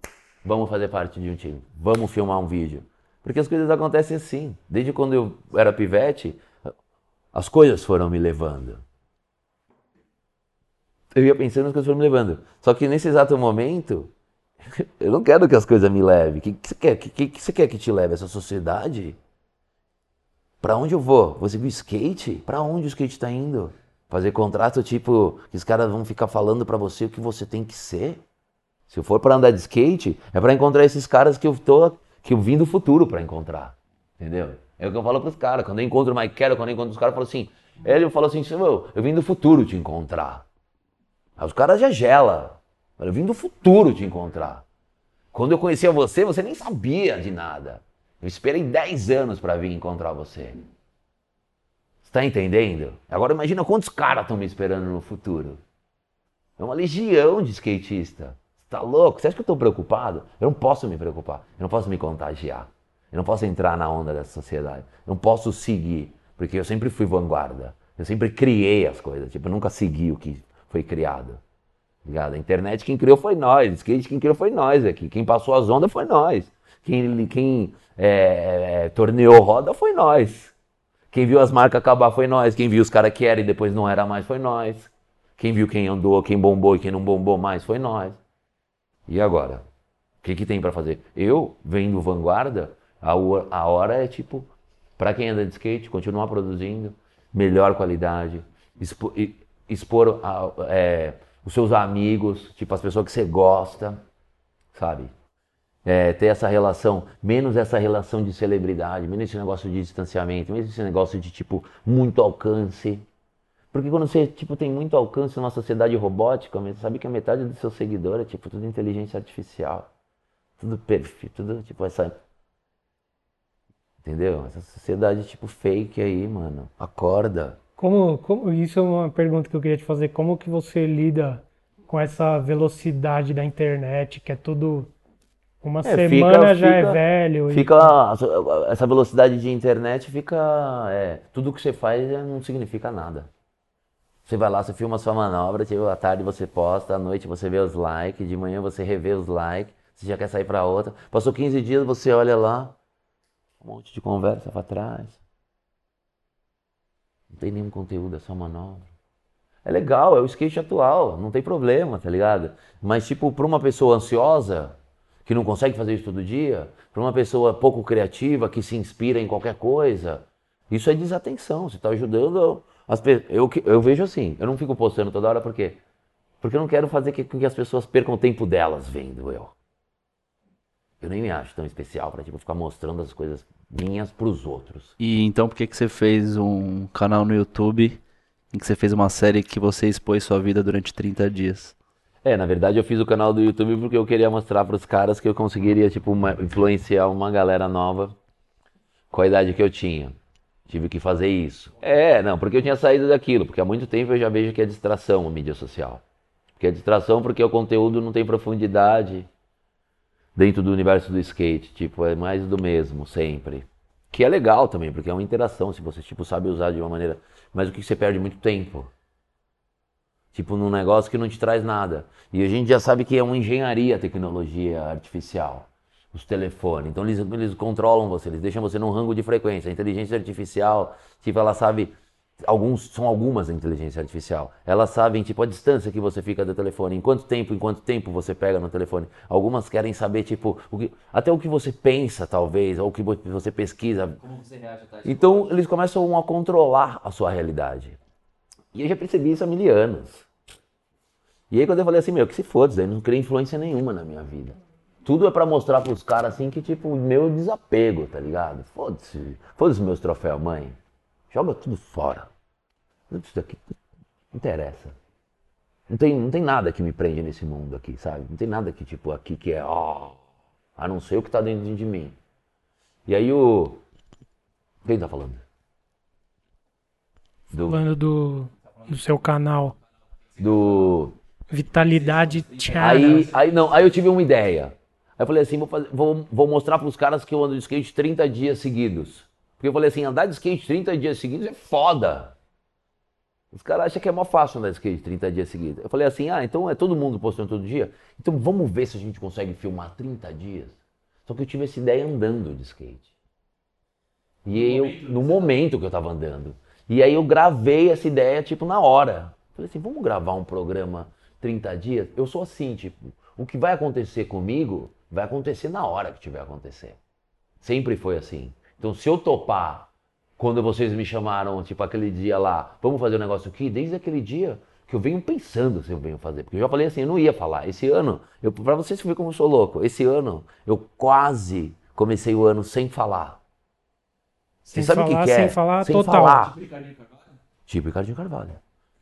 vamos fazer parte de um time, vamos filmar um vídeo. Porque as coisas acontecem assim. Desde quando eu era pivete, as coisas foram me levando. Eu ia pensando as coisas foram me levando. Só que nesse exato momento, eu não quero que as coisas me levem. O que, que você quer? O que, que você quer que te leve? Essa sociedade? Para onde eu vou? Você viu skate? Para onde o skate está indo? Fazer contrato tipo que os caras vão ficar falando para você o que você tem que ser? Se eu for para andar de skate, é para encontrar esses caras que eu tô que eu vim do futuro para encontrar. Entendeu? É o que eu falo pros caras. Quando eu encontro o Mike Carroll, quando eu encontro os caras, eu falo assim. Ele falou assim: eu vim do futuro te encontrar. Aí os caras já gela. Eu vim do futuro te encontrar. Quando eu conhecia você, você nem sabia de nada. Eu esperei 10 anos para vir encontrar você. Você tá entendendo? Agora imagina quantos caras estão me esperando no futuro. É uma legião de skatista. Tá louco? Você acha que eu estou preocupado? Eu não posso me preocupar. Eu não posso me contagiar. Eu não posso entrar na onda dessa sociedade. Eu não posso seguir, porque eu sempre fui vanguarda. Eu sempre criei as coisas. Tipo, eu nunca segui o que foi criado. Ligado? A internet quem criou foi nós. Skate quem criou foi nós aqui. Quem passou as ondas foi nós. Quem, quem é, é, torneou roda foi nós. Quem viu as marcas acabar foi nós. Quem viu os caras que eram e depois não era mais foi nós. Quem viu quem andou, quem bombou e quem não bombou mais foi nós. E agora? O que, que tem para fazer? Eu, vendo vanguarda, a, a hora é tipo, para quem anda de skate, continuar produzindo, melhor qualidade, expor, expor a, é, os seus amigos, tipo as pessoas que você gosta, sabe? É, ter essa relação, menos essa relação de celebridade, menos esse negócio de distanciamento, menos esse negócio de tipo muito alcance, porque quando você tipo, tem muito alcance numa sociedade robótica, você sabe que a metade dos seus seguidores é tipo tudo inteligência artificial. Tudo perfeito, tudo tipo essa. Entendeu? Essa sociedade tipo fake aí, mano. Acorda. Como, como isso é uma pergunta que eu queria te fazer. Como que você lida com essa velocidade da internet, que é tudo uma é, semana fica, já é fica, é velho. Fica e... essa velocidade de internet fica é, tudo que você faz não significa nada. Você vai lá, você filma sua manobra, tipo, à tarde você posta, à noite você vê os likes, de manhã você revê os likes, você já quer sair para outra. Passou 15 dias, você olha lá, um monte de conversa para trás. Tem nenhum conteúdo, é só manobra. É legal, é o skate atual, não tem problema, tá ligado? Mas, tipo, para uma pessoa ansiosa, que não consegue fazer isso todo dia, para uma pessoa pouco criativa, que se inspira em qualquer coisa, isso é desatenção. Você está ajudando as, eu, eu vejo assim, eu não fico postando toda hora porque porque eu não quero fazer com que as pessoas percam o tempo delas vendo eu. Eu nem me acho tão especial para tipo ficar mostrando as coisas minhas para os outros. E então por que que você fez um canal no YouTube em que você fez uma série que você expôs sua vida durante 30 dias? É, na verdade eu fiz o canal do YouTube porque eu queria mostrar para os caras que eu conseguiria tipo uma, influenciar uma galera nova com a idade que eu tinha. Tive que fazer isso. É, não, porque eu tinha saído daquilo, porque há muito tempo eu já vejo que é distração a mídia social. Que é distração porque o conteúdo não tem profundidade. Dentro do universo do skate. Tipo, é mais do mesmo, sempre. Que é legal também, porque é uma interação, se você tipo, sabe usar de uma maneira. Mas o que você perde muito tempo. Tipo, num negócio que não te traz nada. E a gente já sabe que é uma engenharia tecnologia artificial. Os telefones. Então eles, eles controlam você, eles deixam você num rango de frequência. A inteligência artificial, tipo, ela sabe alguns são algumas a inteligência artificial. Elas sabem tipo a distância que você fica do telefone, em quanto tempo, em quanto tempo você pega no telefone. Algumas querem saber tipo o que, até o que você pensa talvez, ou o que você pesquisa. Como você reage Então eles começam a controlar a sua realidade. E eu já percebi isso há mil anos. E aí quando eu falei assim, meu, que se foda, eu não queria influência nenhuma na minha vida. Tudo é para mostrar pros caras assim que tipo, meu desapego, tá ligado? Foda-se, foda-se meus troféus, mãe. Joga tudo fora. Isso daqui não interessa. Não tem, não tem nada que me prende nesse mundo aqui, sabe? Não tem nada que, tipo, aqui que é, ó, a não ser o que tá dentro de mim. E aí o. Quem tá falando? Do... Falando do, do seu canal. Do. Vitalidade Tiara. Aí, aí, não, aí eu tive uma ideia. Aí eu falei assim, vou, fazer, vou, vou mostrar pros caras que eu ando de skate 30 dias seguidos. Porque eu falei assim, andar de skate 30 dias seguidos é foda. Os caras acham que é mó fácil andar de skate 30 dias seguidos. Eu falei assim, ah, então é todo mundo postando todo dia? Então vamos ver se a gente consegue filmar 30 dias. Só que eu tive essa ideia andando de skate. E no aí eu, momento, no momento que eu tava andando. E aí eu gravei essa ideia, tipo, na hora. Falei assim, vamos gravar um programa 30 dias? Eu sou assim, tipo, o que vai acontecer comigo, vai acontecer na hora que tiver acontecer. Sempre foi assim. Então, se eu topar, quando vocês me chamaram, tipo aquele dia lá, vamos fazer um negócio aqui, desde aquele dia que eu venho pensando se eu venho fazer. Porque eu já falei assim, eu não ia falar. Esse ano, eu, pra vocês verem como eu sou louco, esse ano eu quase comecei o ano sem falar. Sem Você sabe falar, o que, que é? Sem falar sem total. Falar. Tipo Ricardinho Carvalho? Tipo Ricardinho Carvalho.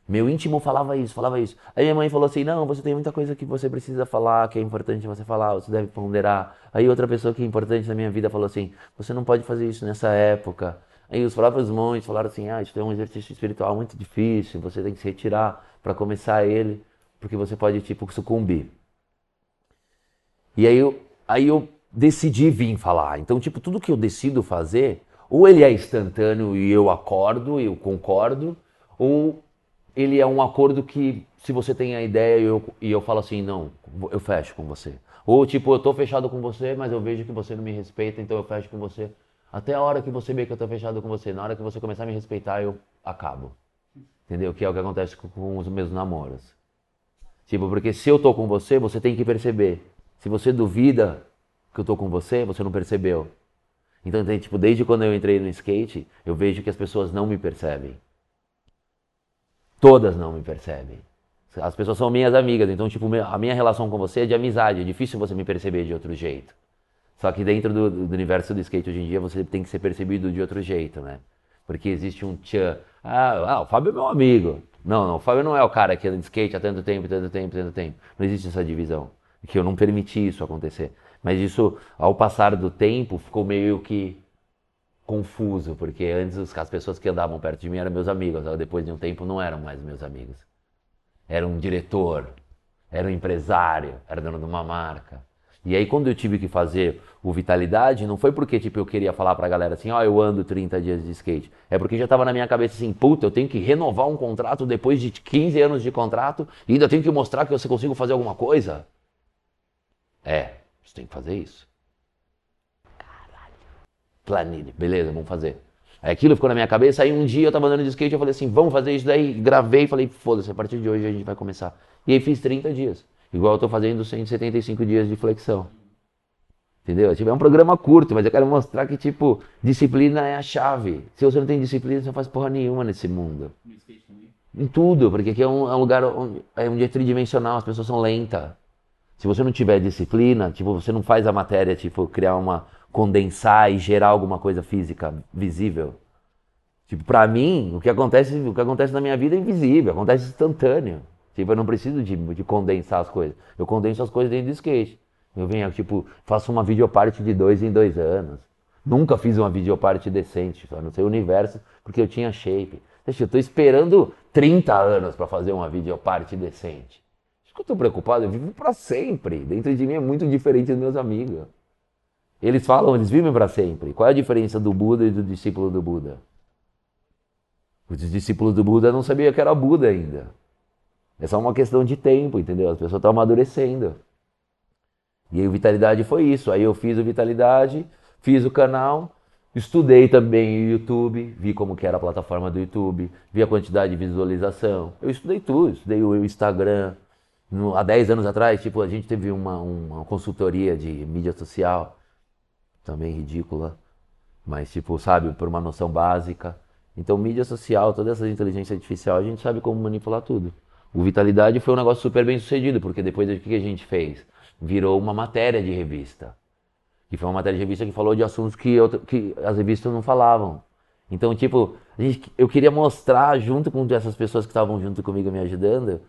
Meu íntimo falava isso, falava isso. Aí minha mãe falou assim: não, você tem muita coisa que você precisa falar, que é importante você falar, você deve ponderar. Aí outra pessoa que é importante na minha vida falou assim: você não pode fazer isso nessa época. Aí os próprios monges falaram assim: ah, isso é um exercício espiritual muito difícil, você tem que se retirar para começar ele, porque você pode, tipo, sucumbir. E aí eu, aí eu decidi vir falar. Então, tipo, tudo que eu decido fazer, ou ele é instantâneo e eu acordo, eu concordo, ou ele é um acordo que, se você tem a ideia e eu, e eu falo assim, não, eu fecho com você. Ou tipo, eu tô fechado com você, mas eu vejo que você não me respeita, então eu fecho com você. Até a hora que você vê que eu tô fechado com você, na hora que você começar a me respeitar, eu acabo. Entendeu? Que é o que acontece com os meus namoros. Tipo, porque se eu tô com você, você tem que perceber. Se você duvida que eu tô com você, você não percebeu. Então, tem, tipo, desde quando eu entrei no skate, eu vejo que as pessoas não me percebem. Todas não me percebem. As pessoas são minhas amigas, então, tipo, a minha relação com você é de amizade, é difícil você me perceber de outro jeito. Só que dentro do, do universo do skate hoje em dia, você tem que ser percebido de outro jeito, né? Porque existe um tchan. Ah, ah, o Fábio é meu amigo. Não, não, o Fábio não é o cara que anda de skate há tanto tempo, tanto tempo, tanto tempo. Não existe essa divisão. Que eu não permiti isso acontecer. Mas isso, ao passar do tempo, ficou meio que confuso, porque antes as pessoas que andavam perto de mim eram meus amigos, depois de um tempo não eram mais meus amigos. Era um diretor, era um empresário, era dono de uma marca. E aí quando eu tive que fazer o Vitalidade, não foi porque tipo eu queria falar pra galera assim, ó, oh, eu ando 30 dias de skate. É porque já tava na minha cabeça assim, puta, eu tenho que renovar um contrato depois de 15 anos de contrato e ainda tenho que mostrar que eu consigo fazer alguma coisa. É, você tem que fazer isso planilha. Beleza, vamos fazer. Aí aquilo ficou na minha cabeça, aí um dia eu tava andando de skate, eu falei assim, vamos fazer isso daí, gravei, falei, foda-se, a partir de hoje a gente vai começar. E aí fiz 30 dias, igual eu tô fazendo 175 dias de flexão. Entendeu? Tipo, é um programa curto, mas eu quero mostrar que, tipo, disciplina é a chave. Se você não tem disciplina, você não faz porra nenhuma nesse mundo. Em tudo, porque aqui é um, é um lugar onde é, onde é tridimensional, as pessoas são lentas. Se você não tiver disciplina, tipo, você não faz a matéria, tipo, criar uma, condensar e gerar alguma coisa física visível. Tipo, para mim, o que acontece, o que acontece na minha vida é invisível, acontece instantâneo. Tipo, eu não preciso de, de condensar as coisas. Eu condenso as coisas dentro do skate. Eu venho, tipo, faço uma videoparte de dois em dois anos. Nunca fiz uma videoparte decente, só não sei o universo, porque eu tinha shape. Deixa, eu tô esperando 30 anos para fazer uma videoparte decente. Isso que eu tô preocupado, eu vivo para sempre. Dentro de mim é muito diferente dos meus amigos. Eles falam, eles vivem para sempre. Qual é a diferença do Buda e do discípulo do Buda? Os discípulos do Buda não sabiam que era Buda ainda. É só uma questão de tempo, entendeu? As pessoas estão amadurecendo. E aí o Vitalidade foi isso. Aí eu fiz o Vitalidade, fiz o canal, estudei também o YouTube, vi como que era a plataforma do YouTube, vi a quantidade de visualização. Eu estudei tudo, estudei o Instagram. No, há 10 anos atrás, tipo, a gente teve uma, uma consultoria de mídia social, também ridícula, mas tipo, sabe, por uma noção básica. Então, mídia social, toda essa inteligência artificial, a gente sabe como manipular tudo. O Vitalidade foi um negócio super bem sucedido, porque depois o que a gente fez? Virou uma matéria de revista. Que foi uma matéria de revista que falou de assuntos que, que as revistas não falavam. Então, tipo, gente, eu queria mostrar, junto com essas pessoas que estavam junto comigo me ajudando,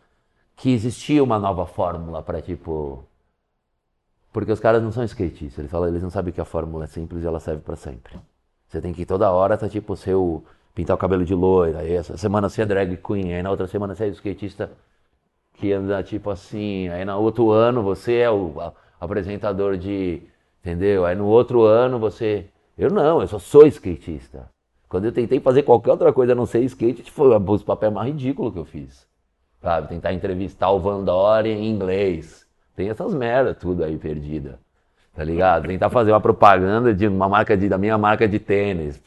que existia uma nova fórmula para, tipo. Porque os caras não são skatistas, eles falam, eles não sabem que a fórmula é simples e ela serve para sempre. Você tem que toda hora tá tipo seu pintar o cabelo de loira, aí essa semana você é drag queen, aí na outra semana você é skatista que anda tipo assim, aí no outro ano você é o apresentador de, entendeu? Aí no outro ano você, eu não, eu só sou skatista. Quando eu tentei fazer qualquer outra coisa a não ser skate, foi o papel mais ridículo que eu fiz. Sabe, tentar entrevistar o Van Doren em inglês. Tem essas merdas tudo aí perdida. Tá ligado? Tentar fazer uma propaganda de uma marca de, da minha marca de tênis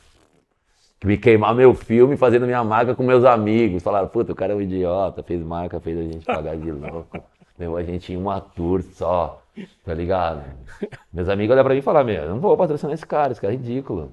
me queimar meu filme fazendo minha marca com meus amigos. Falaram, puta, o cara é um idiota, fez marca, fez a gente pagar de louco. Levou a gente em uma tour só, tá ligado? Meus amigos olham pra mim e falam, meu, eu não vou patrocinar esse cara, esse cara é ridículo.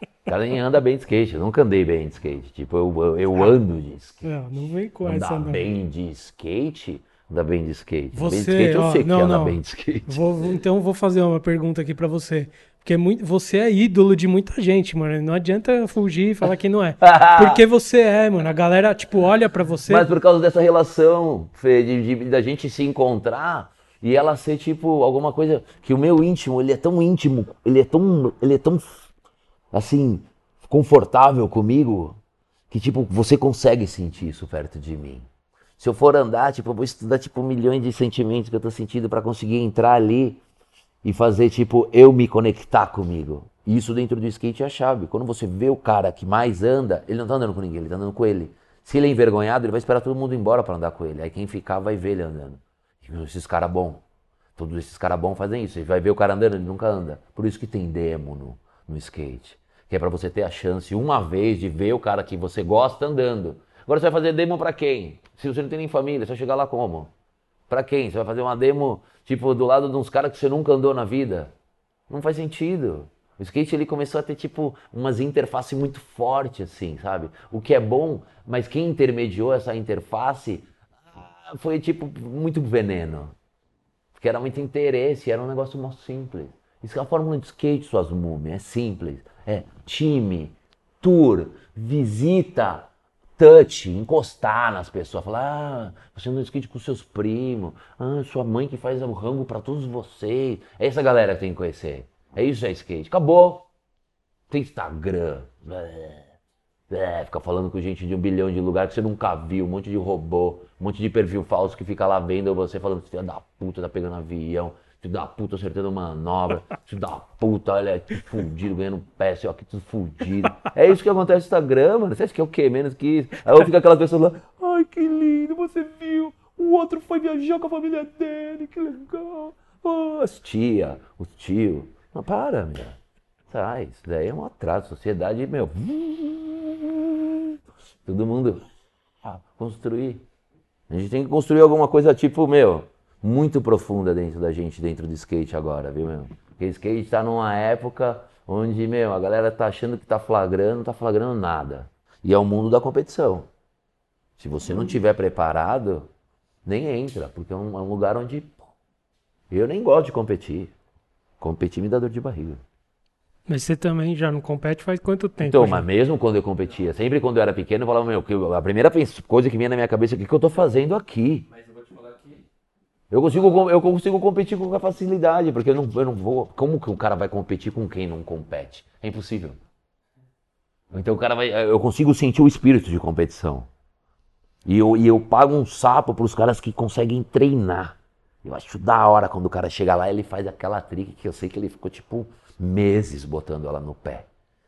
O cara nem anda bem de skate, eu nunca andei bem de skate. Tipo, eu, eu, eu ando de skate. Não, não vem com Andar essa não. bem de skate, andar bem de skate. Você, bem de skate eu ó, sei não, que anda não. bem de skate. Vou- então vou fazer uma pergunta aqui pra você. Porque é muito, você é ídolo de muita gente, mano. Não adianta fugir e falar que não é. Porque você é, mano. A galera, tipo, olha pra você. Mas por causa dessa relação, Fê, de, de- da gente se encontrar e ela ser tipo alguma coisa que o meu íntimo, ele é tão íntimo, ele é tão, ele é tão assim confortável comigo que tipo você consegue sentir isso perto de mim. Se eu for andar, tipo, eu vou estudar tipo milhões de sentimentos que eu tô sentindo pra conseguir entrar ali e fazer tipo eu me conectar comigo. Isso dentro do skate é a chave. Quando você vê o cara que mais anda, ele não tá andando com ninguém, ele tá andando com ele. Se ele é envergonhado, ele vai esperar todo mundo embora para andar com ele. Aí quem ficar vai ver ele andando. E Esses caras bons. Todos esses caras bons fazem isso. Ele vai ver o cara andando, ele nunca anda. Por isso que tem demo no, no skate. Que é para você ter a chance uma vez de ver o cara que você gosta andando. Agora você vai fazer demo para quem? Se você não tem nem família, você vai chegar lá como? Pra quem? Você vai fazer uma demo, tipo, do lado de uns caras que você nunca andou na vida? Não faz sentido. O skate ele começou a ter, tipo, umas interfaces muito fortes, assim, sabe? O que é bom, mas quem intermediou essa interface ah, foi, tipo, muito veneno. Porque era muito interesse, era um negócio mó simples. Isso é a fórmula de skate, suas múmias, é simples. É time, tour, visita, touch, encostar nas pessoas, falar, ah, você anda de skate com seus primos, ah, sua mãe que faz o rango pra todos vocês. É essa galera que tem que conhecer. É isso é skate. Acabou. Tem Instagram. É, fica falando com gente de um bilhão de lugares que você nunca viu, um monte de robô, um monte de perfil falso que fica lá vendo você falando, filho da puta, tá pegando avião, filho da puta acertando manobra, filho da puta, olha que fudido, ganhando pé, seu aqui tudo fudido. É isso que acontece no Instagram, mano. Você acha que é o quê? Menos que isso. Aí fica aquelas pessoas lá, ai que lindo, você viu? O outro foi viajar com a família dele, que legal. Ah, as tia, os tio. Não, para, meu. Sai, isso daí é um atraso. Sociedade, meu. Todo mundo ah, construir. A gente tem que construir alguma coisa tipo, meu, muito profunda dentro da gente, dentro do skate agora, viu, meu? Porque skate tá numa época onde, meu, a galera tá achando que tá flagrando, não tá flagrando nada. E é o mundo da competição. Se você não tiver preparado, nem entra, porque é um, é um lugar onde eu nem gosto de competir. Competir me dá dor de barriga. Mas você também já não compete faz quanto tempo? Então, mas mesmo quando eu competia, sempre quando eu era pequeno, eu falava, meu, a primeira coisa que vinha na minha cabeça é o que, que eu tô fazendo aqui? Mas eu vou te falar que. Eu consigo, eu consigo competir com facilidade, porque eu não, eu não vou. Como que o cara vai competir com quem não compete? É impossível. Então o cara vai. Eu consigo sentir o espírito de competição. E eu, e eu pago um sapo pros caras que conseguem treinar. Eu acho da hora quando o cara chega lá ele faz aquela trick que eu sei que ele ficou tipo meses botando ela no pé.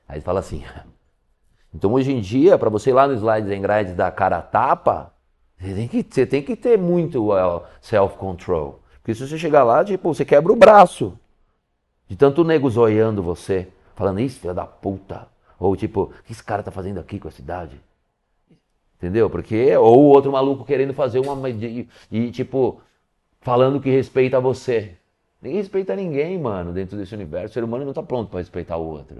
Aí ele fala assim. Então hoje em dia, para você ir lá no Slides and Grides da cara tapa, você tem que, você tem que ter muito uh, self-control. Porque se você chegar lá, tipo, você quebra o braço. De tanto nego zoiando você, falando, isso, filho da puta. Ou tipo, o que esse cara tá fazendo aqui com a cidade? Entendeu? Porque. Ou outro maluco querendo fazer uma. E, e tipo, falando que respeita você. Ninguém respeita ninguém, mano, dentro desse universo. O ser humano não tá pronto para respeitar o outro.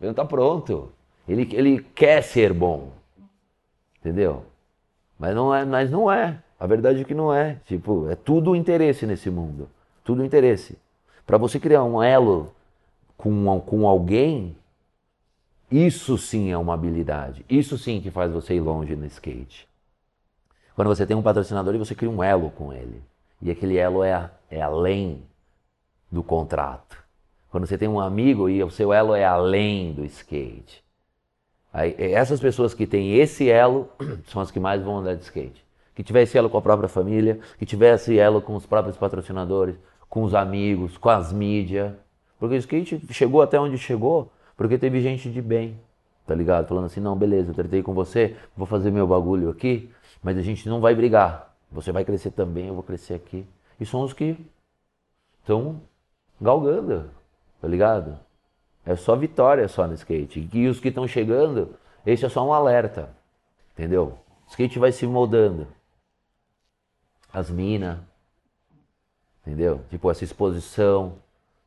Ele não tá pronto. Ele, ele quer ser bom. Entendeu? Mas não é, mas não é. A verdade é que não é. Tipo, é tudo interesse nesse mundo. Tudo interesse. Para você criar um elo com, com alguém, isso sim é uma habilidade. Isso sim que faz você ir longe no skate. Quando você tem um patrocinador e você cria um elo com ele. E aquele elo é, é além do contrato. Quando você tem um amigo e o seu elo é além do skate. Aí, essas pessoas que têm esse elo são as que mais vão andar de skate. Que tiver esse elo com a própria família, que tiver esse elo com os próprios patrocinadores, com os amigos, com as mídias. Porque o skate chegou até onde chegou porque teve gente de bem, tá ligado? Falando assim, não, beleza, eu tratei com você, vou fazer meu bagulho aqui, mas a gente não vai brigar. Você vai crescer também, eu vou crescer aqui. E são os que estão galgando, tá ligado? É só vitória só no skate. E os que estão chegando, esse é só um alerta. Entendeu? O skate vai se moldando. As minas. Entendeu? Tipo, essa exposição.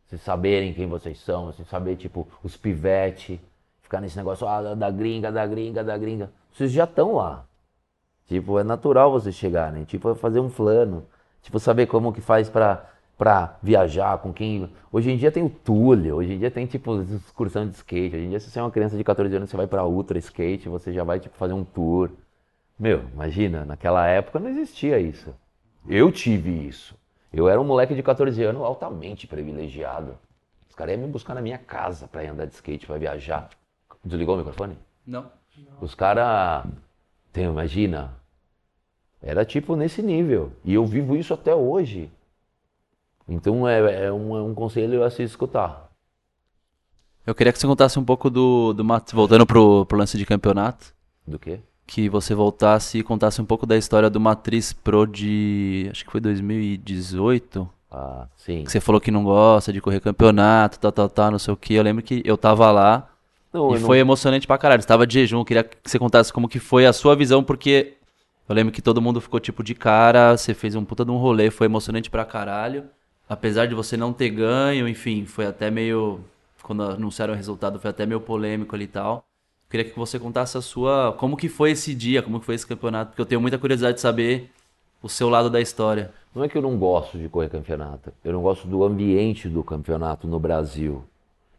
Vocês saberem quem vocês são. Vocês saber, tipo, os pivete. Ficar nesse negócio, ah, da gringa, da gringa, da gringa. Vocês já estão lá. Tipo, é natural vocês chegarem. Tipo, fazer um plano. Tipo, saber como que faz pra para viajar, com quem. Hoje em dia tem o Túlio, hoje em dia tem tipo excursão de skate. Hoje em dia, se você é uma criança de 14 anos, você vai para Ultra Skate, você já vai tipo fazer um tour. Meu, imagina, naquela época não existia isso. Eu tive isso. Eu era um moleque de 14 anos altamente privilegiado. Os caras iam me buscar na minha casa para ir andar de skate, para viajar. Desligou o microfone? Não. Os caras. Imagina. Era tipo nesse nível. E eu vivo isso até hoje. Então é, é, um, é um conselho a se escutar. Eu queria que você contasse um pouco do, do voltando pro, pro lance de campeonato. Do quê? Que você voltasse e contasse um pouco da história do Matriz Pro de. Acho que foi 2018. Ah, sim. Que você falou que não gosta de correr campeonato, tal, tal, tal, não sei o que. Eu lembro que eu tava lá não, e foi não... emocionante pra caralho. Você tava de jejum, eu queria que você contasse como que foi a sua visão, porque eu lembro que todo mundo ficou tipo de cara, você fez um puta de um rolê, foi emocionante pra caralho apesar de você não ter ganho, enfim, foi até meio. Quando anunciaram o resultado, foi até meio polêmico ali e tal. Queria que você contasse a sua. Como que foi esse dia, como que foi esse campeonato, porque eu tenho muita curiosidade de saber o seu lado da história. Não é que eu não gosto de correr campeonato, eu não gosto do ambiente do campeonato no Brasil,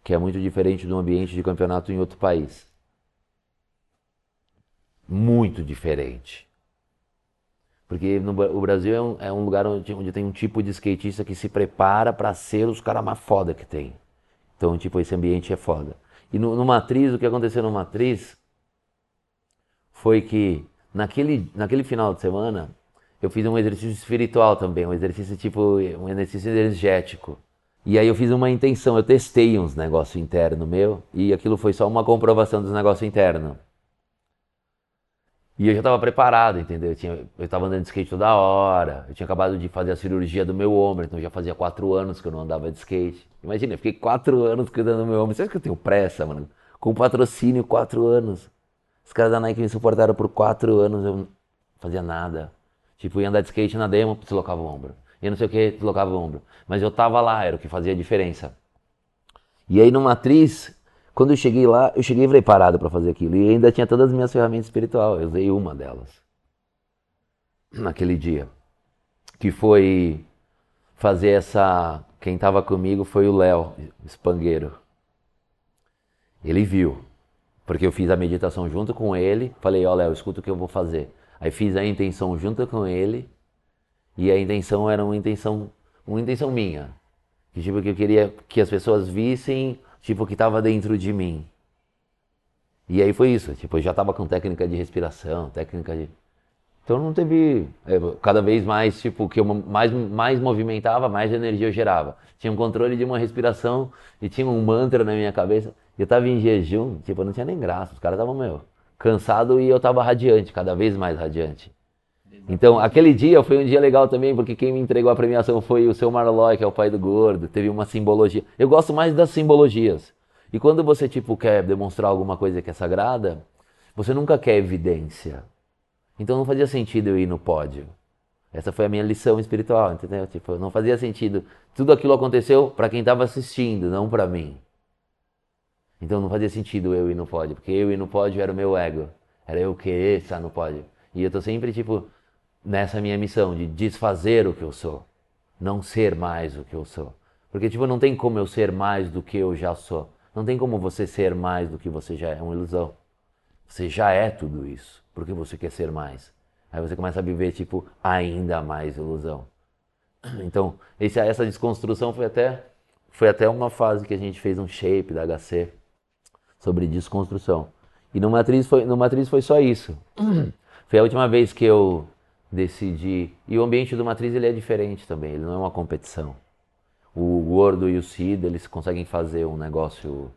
que é muito diferente do ambiente de campeonato em outro país. Muito diferente. Porque no, o Brasil é um, é um lugar onde, onde, tem um tipo de skatista que se prepara para ser os caras mais foda que tem. Então, tipo, esse ambiente é foda. E no, no Matriz, o que aconteceu no Matriz foi que naquele, naquele final de semana eu fiz um exercício espiritual também, um exercício tipo, um exercício energético. E aí eu fiz uma intenção, eu testei uns negócios internos meu e aquilo foi só uma comprovação dos negócios internos. E eu já estava preparado, entendeu? Eu, tinha, eu tava andando de skate toda hora. Eu tinha acabado de fazer a cirurgia do meu ombro, então já fazia quatro anos que eu não andava de skate. Imagina, eu fiquei quatro anos cuidando do meu ombro. Você acha que eu tenho pressa, mano? Com patrocínio, quatro anos. Os caras da Nike me suportaram por quatro anos, eu não fazia nada. Tipo, ia andar de skate na demo, deslocava o ombro. E não sei o que, deslocava o ombro. Mas eu tava lá, era o que fazia a diferença. E aí no Matriz, quando eu cheguei lá, eu cheguei preparado para fazer aquilo. E ainda tinha todas as minhas ferramentas espirituais. Eu usei uma delas. Naquele dia. Que foi fazer essa. Quem estava comigo foi o Léo, espangueiro. Ele viu. Porque eu fiz a meditação junto com ele. Falei, ó, oh, Léo, escuta o que eu vou fazer. Aí fiz a intenção junto com ele. E a intenção era uma intenção, uma intenção minha. Que tipo, que eu queria que as pessoas vissem tipo, que estava dentro de mim. E aí foi isso, tipo, eu já estava com técnica de respiração, técnica de... Então não teve. É, cada vez mais, tipo, que eu mais, mais movimentava, mais energia eu gerava. Tinha um controle de uma respiração e tinha um mantra na minha cabeça. Eu tava em jejum, tipo, não tinha nem graça. Os caras estavam, meu, cansado e eu tava radiante, cada vez mais radiante. Então, aquele dia foi um dia legal também, porque quem me entregou a premiação foi o seu Marloy, que é o pai do gordo. Teve uma simbologia. Eu gosto mais das simbologias. E quando você, tipo, quer demonstrar alguma coisa que é sagrada, você nunca quer evidência. Então não fazia sentido eu ir no pódio. Essa foi a minha lição espiritual, entendeu? Tipo, não fazia sentido. Tudo aquilo aconteceu para quem estava assistindo, não para mim. Então não fazia sentido eu ir no pódio, porque eu ir no pódio era o meu ego. Era eu querer estar no pódio. E eu tô sempre, tipo, nessa minha missão de desfazer o que eu sou. Não ser mais o que eu sou. Porque, tipo, não tem como eu ser mais do que eu já sou. Não tem como você ser mais do que você já é. É uma ilusão. Você já é tudo isso. Porque você quer ser mais. Aí você começa a viver, tipo, ainda mais ilusão. Então, esse, essa desconstrução foi até, foi até uma fase que a gente fez um shape da HC sobre desconstrução. E no Matriz foi, no Matriz foi só isso. Foi a última vez que eu decidi. E o ambiente do Matriz ele é diferente também, ele não é uma competição. O Gordo e o Cid, eles conseguem fazer um negócio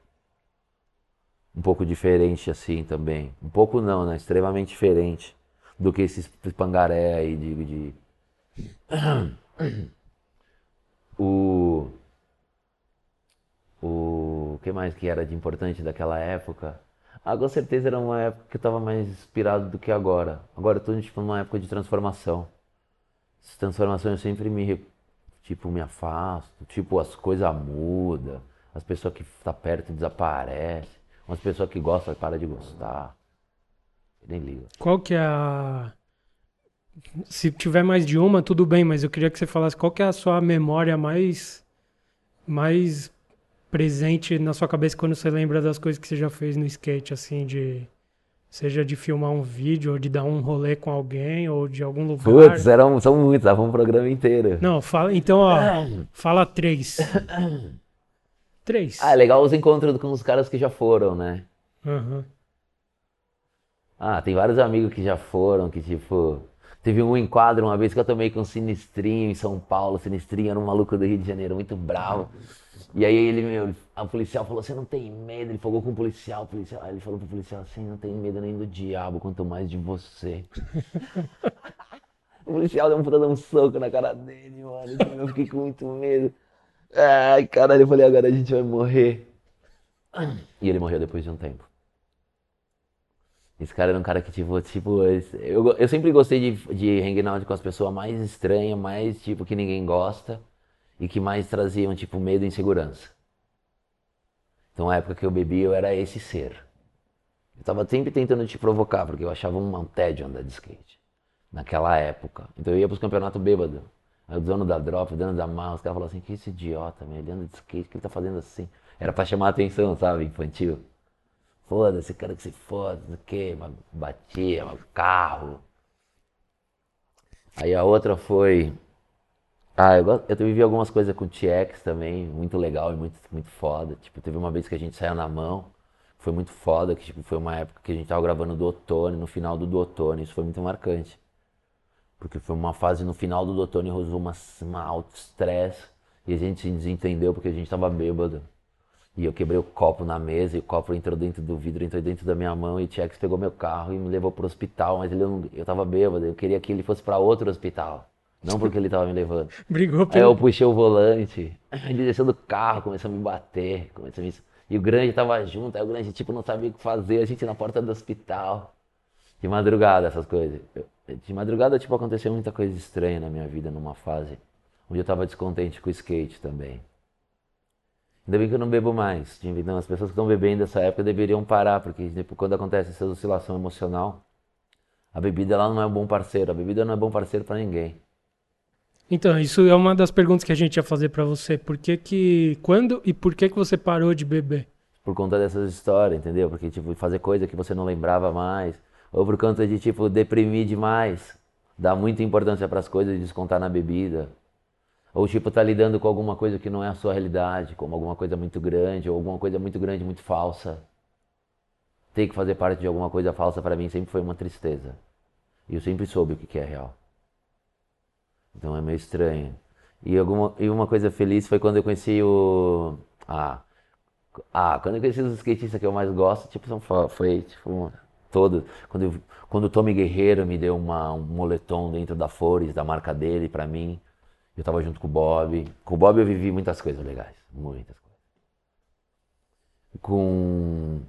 um pouco diferente assim também. Um pouco não, né? Extremamente diferente do que esses pangaré aí de, de... o o que mais que era de importante daquela época? Ah, com certeza era uma época que eu estava mais inspirado do que agora. Agora eu tô tipo, numa época de transformação. Essa transformação eu sempre me tipo me afasto, tipo as coisas mudam, as pessoas que tá perto desaparecem. Umas pessoas que gostam para de gostar. nem ligo. Qual que é a. Se tiver mais de uma, tudo bem, mas eu queria que você falasse qual que é a sua memória mais. mais presente na sua cabeça quando você lembra das coisas que você já fez no skate, assim, de. Seja de filmar um vídeo, ou de dar um rolê com alguém, ou de algum lugar. Putz, eram, são muitos, dava um programa inteiro. Não, fala, então, ó, fala três. Três. Ah, é legal os encontros com os caras que já foram, né? Uhum. Ah, tem vários amigos que já foram, que tipo. Teve um enquadro uma vez que eu tomei com um sinistrinho em São Paulo. Sinistrinho era um maluco do Rio de Janeiro, muito bravo. E aí ele, meu, o policial falou: Você não tem medo? Ele falou com o policial, o policial. Aí ele falou pro policial assim: Não tem medo nem do diabo, quanto mais de você. o policial deu um puta um soco na cara dele, mano. Eu fiquei com muito medo. Ai, caralho, eu falei, agora a gente vai morrer. E ele morreu depois de um tempo. Esse cara era um cara que, tipo, tipo eu, eu sempre gostei de, de hangout com as pessoas mais estranhas, mais, tipo, que ninguém gosta e que mais traziam, tipo, medo e insegurança. Então, na época que eu bebi, eu era esse ser. Eu tava sempre tentando te provocar, porque eu achava um tédio andar de skate. Naquela época. Então eu ia pros campeonatos bêbado. Aí o dono da drop, o dono da marra, os caras falaram assim, que esse idiota, meu, ele anda de skate, o que ele tá fazendo assim? Era pra chamar a atenção, sabe, infantil. Foda-se, cara que se foda, não sei o que, batia, carro. Aí a outra foi. Ah, eu, eu vivi algumas coisas com o TX também, muito legal e muito, muito foda. Tipo, teve uma vez que a gente saiu na mão, foi muito foda, que tipo, foi uma época que a gente tava gravando do outono, no final do outono, isso foi muito marcante. Porque foi uma fase no final do Doutor Rosou uma, uma alto estresse e a gente se desentendeu porque a gente tava bêbado. E eu quebrei o copo na mesa e o copo entrou dentro do vidro, entrou dentro da minha mão e o Tchex pegou meu carro e me levou pro hospital, mas ele não, eu tava bêbado, eu queria que ele fosse para outro hospital. Não porque ele tava me levando. Brigou pelo... Aí eu puxei o volante, ele desceu do carro, começou a me bater, começou a me... E o grande tava junto, aí o grande tipo não sabia o que fazer, a gente na porta do hospital. De madrugada, essas coisas. De madrugada, tipo, aconteceu muita coisa estranha na minha vida numa fase onde eu tava descontente com o skate também. Ainda bem que eu não bebo mais. Então, as pessoas que estão bebendo nessa época deveriam parar, porque tipo, quando acontece essa oscilação emocional, a bebida lá não é um bom parceiro. A bebida não é bom parceiro para ninguém. Então, isso é uma das perguntas que a gente ia fazer para você. Por que que, quando e por que que você parou de beber? Por conta dessas histórias, entendeu? Porque, tipo, fazer coisa que você não lembrava mais ou por conta de tipo deprimir demais, dar muita importância para as coisas e descontar na bebida, ou tipo tá lidando com alguma coisa que não é a sua realidade, como alguma coisa muito grande ou alguma coisa muito grande, muito falsa. Ter que fazer parte de alguma coisa falsa para mim sempre foi uma tristeza. E eu sempre soube o que é real. Então é meio estranho. E, alguma, e uma coisa feliz foi quando eu conheci o. Ah, ah quando eu conheci os skatistas que eu mais gosto, tipo, são, foi tipo, todo. Quando, quando o Tommy Guerreiro me deu uma, um moletom dentro da Flores, da marca dele, pra mim. Eu tava junto com o Bob. Com o Bob eu vivi muitas coisas legais. Muitas coisas. Com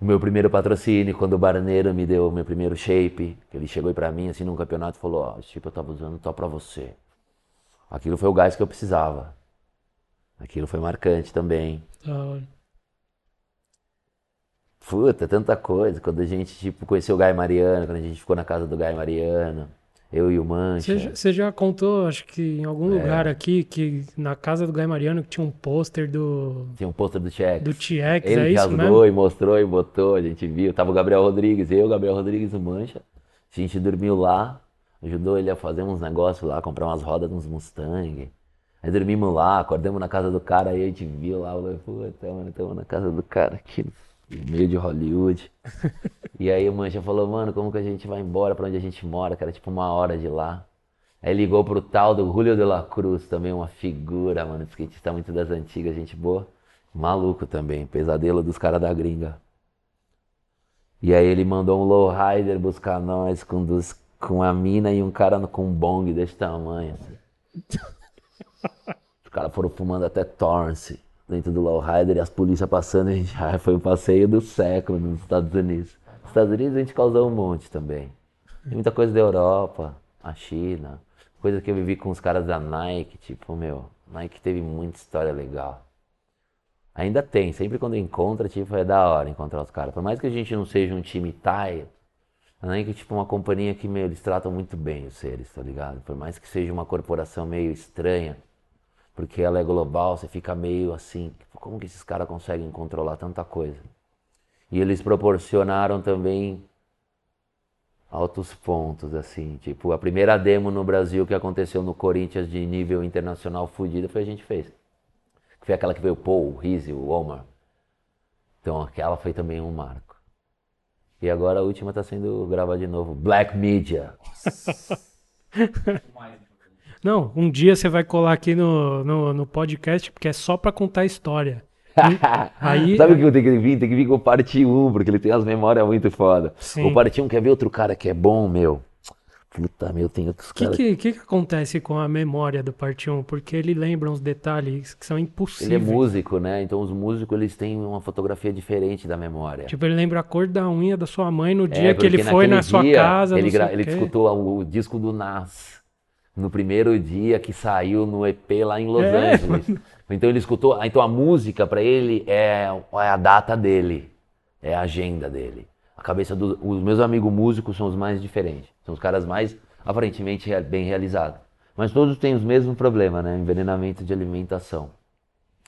o meu primeiro patrocínio, quando o Barneiro me deu o meu primeiro shape, que ele chegou para mim assim num campeonato e falou: Ó, oh, esse shape eu tava usando só pra você. Aquilo foi o gás que eu precisava. Aquilo foi marcante também. Ah. Puta, tanta coisa. Quando a gente, tipo, conheceu o Gai Mariano, quando a gente ficou na casa do Gai Mariano. Eu e o Mancha. Você já, contou, acho que em algum é. lugar aqui, que na casa do Gai Mariano tinha um pôster do. Tinha um pôster do Tchex. Do Tchex, Ele é isso mesmo? e mostrou e botou, a gente viu. Tava o Gabriel Rodrigues, eu, o Gabriel Rodrigues e o Mancha. A gente dormiu lá, ajudou ele a fazer uns negócios lá, comprar umas rodas uns Mustang. Aí dormimos lá, acordamos na casa do cara, aí a gente viu lá, falei, puta, mano, estamos na casa do cara aqui meio de Hollywood. e aí o Mancha falou, mano, como que a gente vai embora pra onde a gente mora, cara? Tipo uma hora de lá. Aí ligou pro tal do Julio de la Cruz, também uma figura, mano, skatista muito das antigas, gente boa. Maluco também, pesadelo dos caras da gringa. E aí ele mandou um lowrider buscar nós com, dos, com a mina e um cara com um bong desse tamanho. Assim. Os caras foram fumando até Torrance dentro do Lowrider e as polícias passando, a gente, ah, foi o passeio do século nos Estados Unidos. Nos Estados Unidos a gente causou um monte também. Tem muita coisa da Europa, a China, coisa que eu vivi com os caras da Nike, tipo, meu, Nike teve muita história legal. Ainda tem, sempre quando encontra, tipo, é da hora encontrar os caras. Por mais que a gente não seja um time Thai, a Nike é tipo uma companhia que, meu, eles tratam muito bem os seres, tá ligado? Por mais que seja uma corporação meio estranha, porque ela é global, você fica meio assim, como que esses caras conseguem controlar tanta coisa? E eles proporcionaram também altos pontos, assim, tipo, a primeira demo no Brasil que aconteceu no Corinthians de nível internacional fodida foi a gente fez. Que foi aquela que veio o Paul, o Rizzi, o Omar. Então aquela foi também um marco. E agora a última está sendo gravada de novo, Black Media. Não, um dia você vai colar aqui no, no, no podcast, porque é só pra contar a história. aí, Sabe o que eu tenho que vir? Tem que vir com o parte 1, porque ele tem as memórias muito foda. Sim. O parte 1 quer ver outro cara que é bom, meu. Puta, meu, tem outros que, caras. O que, que, que, acontece com a memória do parte 1? Porque ele lembra uns detalhes que são impossíveis. Ele é músico, né? Então os músicos eles têm uma fotografia diferente da memória. Tipo, ele lembra a cor da unha da sua mãe no é, dia é, que ele foi na sua casa. Ele, ele escutou o disco do Nas no primeiro dia que saiu no EP lá em Los é, Angeles. Então ele escutou, então a música para ele é, é, a data dele, é a agenda dele. A cabeça dos meus amigos músicos são os mais diferentes, são os caras mais aparentemente bem realizados. Mas todos têm os mesmos problemas, né? Envenenamento de alimentação.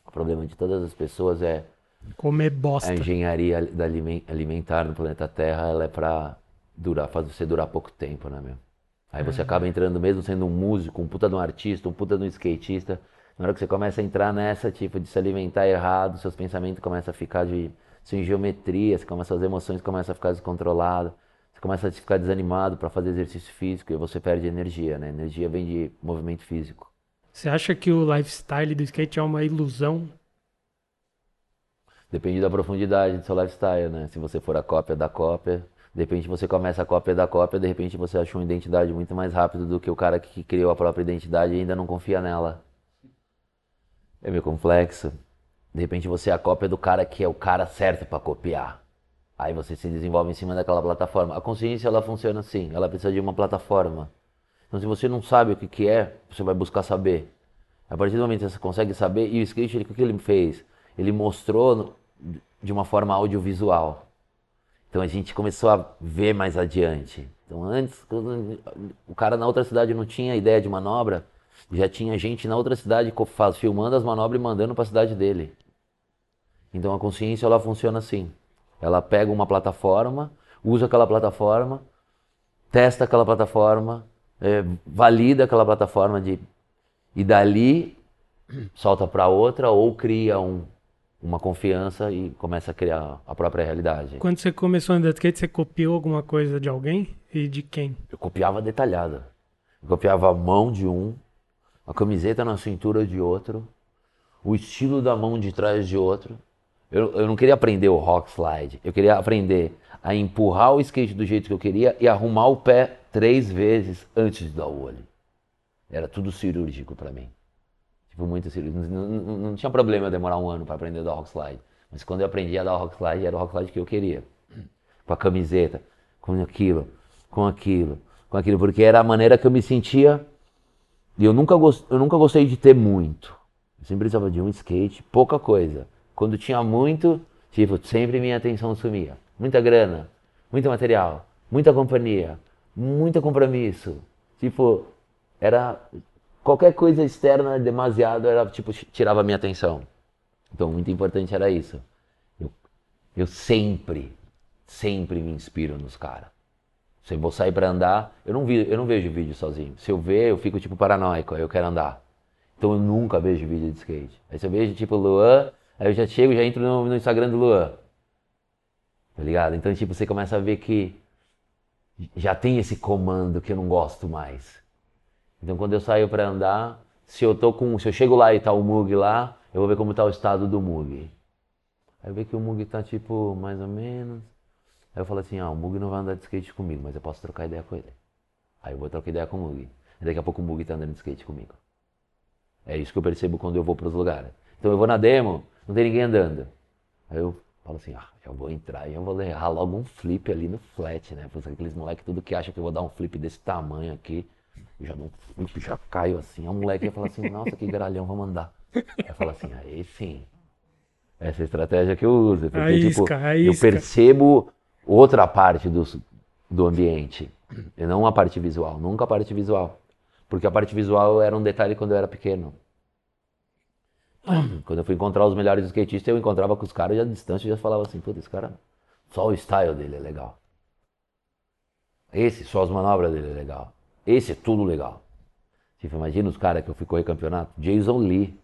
O problema de todas as pessoas é comer bosta. A engenharia alimentar no planeta Terra, ela é para durar, fazer você durar pouco tempo, né, meu? Aí você acaba entrando mesmo sendo um músico, um puta de um artista, um puta de um skatista. Na hora que você começa a entrar nessa, tipo, de se alimentar errado, seus pensamentos começam a ficar de sem geometria, você começa, as emoções começam a ficar descontroladas, você começa a ficar desanimado para fazer exercício físico e você perde energia, né? Energia vem de movimento físico. Você acha que o lifestyle do skate é uma ilusão? Depende da profundidade do seu lifestyle, né? Se você for a cópia da cópia, de repente você começa a cópia da cópia, de repente você acha uma identidade muito mais rápido do que o cara que criou a própria identidade e ainda não confia nela. É meio complexo. De repente você é a cópia do cara que é o cara certo para copiar. Aí você se desenvolve em cima daquela plataforma. A consciência ela funciona assim, ela precisa de uma plataforma. Então se você não sabe o que, que é, você vai buscar saber. A partir do momento que você consegue saber, e o skate, ele, o que ele fez? Ele mostrou de uma forma audiovisual. Então a gente começou a ver mais adiante. Então antes, o cara na outra cidade não tinha ideia de manobra, já tinha gente na outra cidade filmando as manobras e mandando para a cidade dele. Então a consciência ela funciona assim. Ela pega uma plataforma, usa aquela plataforma, testa aquela plataforma, é, valida aquela plataforma de, e dali solta para outra ou cria um uma confiança e começa a criar a própria realidade. Quando você começou a andar de skate, você copiou alguma coisa de alguém? E de quem? Eu copiava detalhada. Eu copiava a mão de um, a camiseta na cintura de outro, o estilo da mão de trás de outro. Eu, eu não queria aprender o rock slide, eu queria aprender a empurrar o skate do jeito que eu queria e arrumar o pé três vezes antes de dar o olho. Era tudo cirúrgico para mim. Tipo, muito cirúrgico. Não, não, não, tinha problema demorar um ano para aprender a dar rock slide. Mas quando eu aprendi a dar rock slide, era o rock slide que eu queria. Com a camiseta, com aquilo, com aquilo, com aquilo. Porque era a maneira que eu me sentia. E eu nunca, gost, eu nunca gostei de ter muito. Eu sempre precisava de um skate, pouca coisa. Quando tinha muito, tipo, sempre minha atenção sumia. Muita grana, muito material, muita companhia, muito compromisso. Tipo, era qualquer coisa externa demasiado era tipo tirava minha atenção. Então, muito importante era isso. Eu, eu sempre, sempre me inspiro nos caras. Se eu vou sair para andar, eu não, vi, eu não vejo vídeo sozinho. Se eu ver, eu fico tipo paranoico, eu quero andar. Então eu nunca vejo vídeo de skate. Aí se eu vejo tipo Luan, aí eu já chego já entro no, no Instagram do Luan. Tá ligado? Então tipo, você começa a ver que já tem esse comando que eu não gosto mais. Então quando eu saio para andar, se eu tô com, se eu chego lá e tá o Mug lá, eu vou ver como tá o estado do Mug. Aí eu vejo que o Mug tá tipo mais ou menos. Aí eu falo assim, ah, o Mug não vai andar de skate comigo, mas eu posso trocar ideia com ele. Aí eu vou trocar ideia com o Mug. Daqui a pouco o Mug tá andando de skate comigo. É isso que eu percebo quando eu vou para os lugares. Então eu vou na demo, não tem ninguém andando. Aí eu falo assim, ah, já vou entrar e eu vou errar logo um flip ali no flat, né? Porque aqueles moleques tudo que acham que eu vou dar um flip desse tamanho aqui, eu já dou um flip, já caio assim. O moleque ia falar assim, nossa, que gralhão, vamos andar. Aí eu falo assim, aí sim. Essa é a estratégia que eu uso. Porque, a isca, tipo, a eu percebo outra parte do, do ambiente. E não a parte visual, nunca a parte visual. Porque a parte visual era um detalhe quando eu era pequeno. Quando eu fui encontrar os melhores skatistas, eu encontrava com os caras e à distância já falava assim, puta, esse cara, só o style dele é legal. Esse, só as manobras dele é legal. Esse é tudo legal. Tipo, imagina os caras que eu fui correr campeonato, Jason Lee.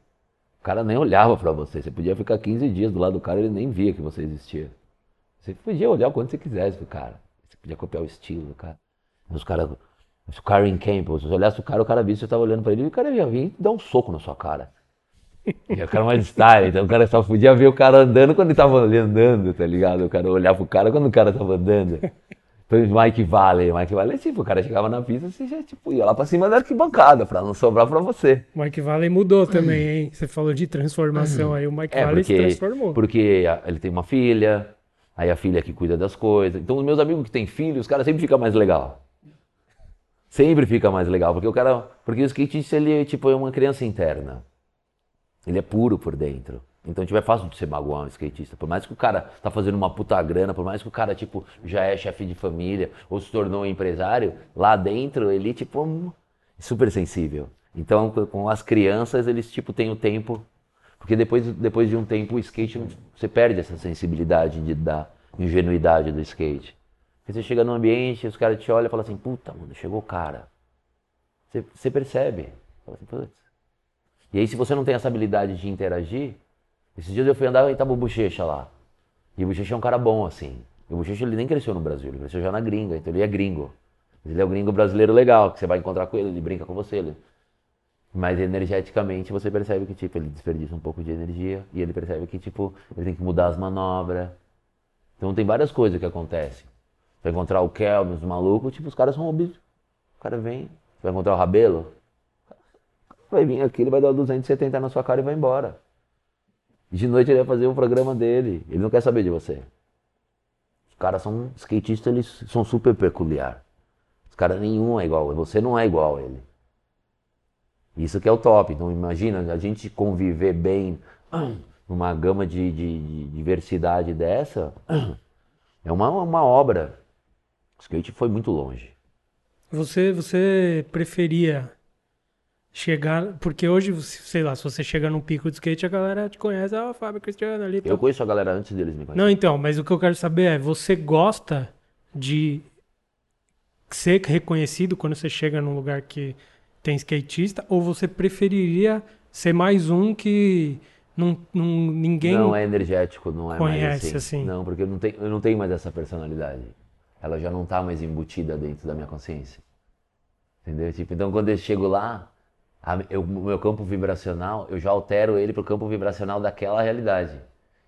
O cara nem olhava para você. Você podia ficar 15 dias do lado do cara ele nem via que você existia. Você podia olhar quando você quisesse do cara. Você podia copiar o estilo do cara. Os caras o Karen Campbell, se você olhasse o cara, o cara visse, você estava olhando para ele e o cara ia vir e dar um soco na sua cara. E o cara mais style, então o cara só podia ver o cara andando quando ele estava andando, tá ligado? O cara olhava pro cara quando o cara estava andando. Mike Valley, Mike Valley, tipo, o cara chegava na pista, você já tipo, ia lá pra cima da arquibancada pra não sobrar pra você. Mike Valley mudou também, hein? Você falou de transformação aí, o Mike é, Valley porque, se transformou. Porque ele tem uma filha, aí a filha que cuida das coisas. Então os meus amigos que têm filhos, os caras sempre ficam mais legal. Sempre fica mais legal, porque o cara. Porque o skatista, ele tipo, é uma criança interna. Ele é puro por dentro. Então, tipo, é fácil de ser magoar um skatista. Por mais que o cara tá fazendo uma puta grana, por mais que o cara, tipo, já é chefe de família ou se tornou um empresário, lá dentro ele, tipo, é super sensível. Então, com as crianças, eles, tipo, têm o tempo. Porque depois, depois de um tempo, o skate, você perde essa sensibilidade de, da ingenuidade do skate. Porque você chega num ambiente, os caras te olham e falam assim, puta, mano, chegou o cara. Você, você percebe. Assim, e aí, se você não tem essa habilidade de interagir, esses dias eu fui andar e tava o Bochecha lá. E o Bochecha é um cara bom, assim. E o Bochecha ele nem cresceu no Brasil, ele cresceu já na gringa, então ele é gringo. Ele é o gringo brasileiro legal, que você vai encontrar com ele, ele brinca com você. Ele... Mas energeticamente você percebe que tipo, ele desperdiça um pouco de energia e ele percebe que tipo, ele tem que mudar as manobras. Então tem várias coisas que acontecem. Vai encontrar o Kelvin, os malucos, tipo, os caras são óbvios. O cara vem, vai encontrar o Rabelo, vai vir aqui, ele vai dar 270 na sua cara e vai embora. De noite ele vai fazer o programa dele. Ele não quer saber de você. Os caras são skatistas, eles são super peculiar. Os caras nenhum é igual, você não é igual a ele. Isso que é o top. Então imagina a gente conviver bem numa gama de, de, de diversidade dessa. É uma, uma obra o skate foi muito longe. Você, você preferia chegar. Porque hoje, sei lá, se você chega num pico de skate, a galera te conhece, ah, o Fábio Cristiano ali. Eu conheço a galera antes deles me conhecer. Não, então, mas o que eu quero saber é: você gosta de ser reconhecido quando você chega num lugar que tem skatista, ou você preferiria ser mais um que Não, não, ninguém. Não é energético, não é conhece, mais assim. assim. Não, porque eu não, tenho, eu não tenho mais essa personalidade. Ela já não tá mais embutida dentro da minha consciência. Entendeu? Tipo, então quando eu chego lá, o meu campo vibracional, eu já altero ele pro campo vibracional daquela realidade.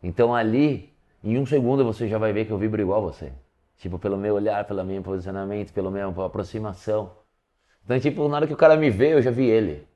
Então ali, em um segundo você já vai ver que eu vibro igual você. Tipo, pelo meu olhar, pelo meu posicionamento, pelo meu aproximação. Então, tipo, na hora que o cara me vê, eu já vi ele.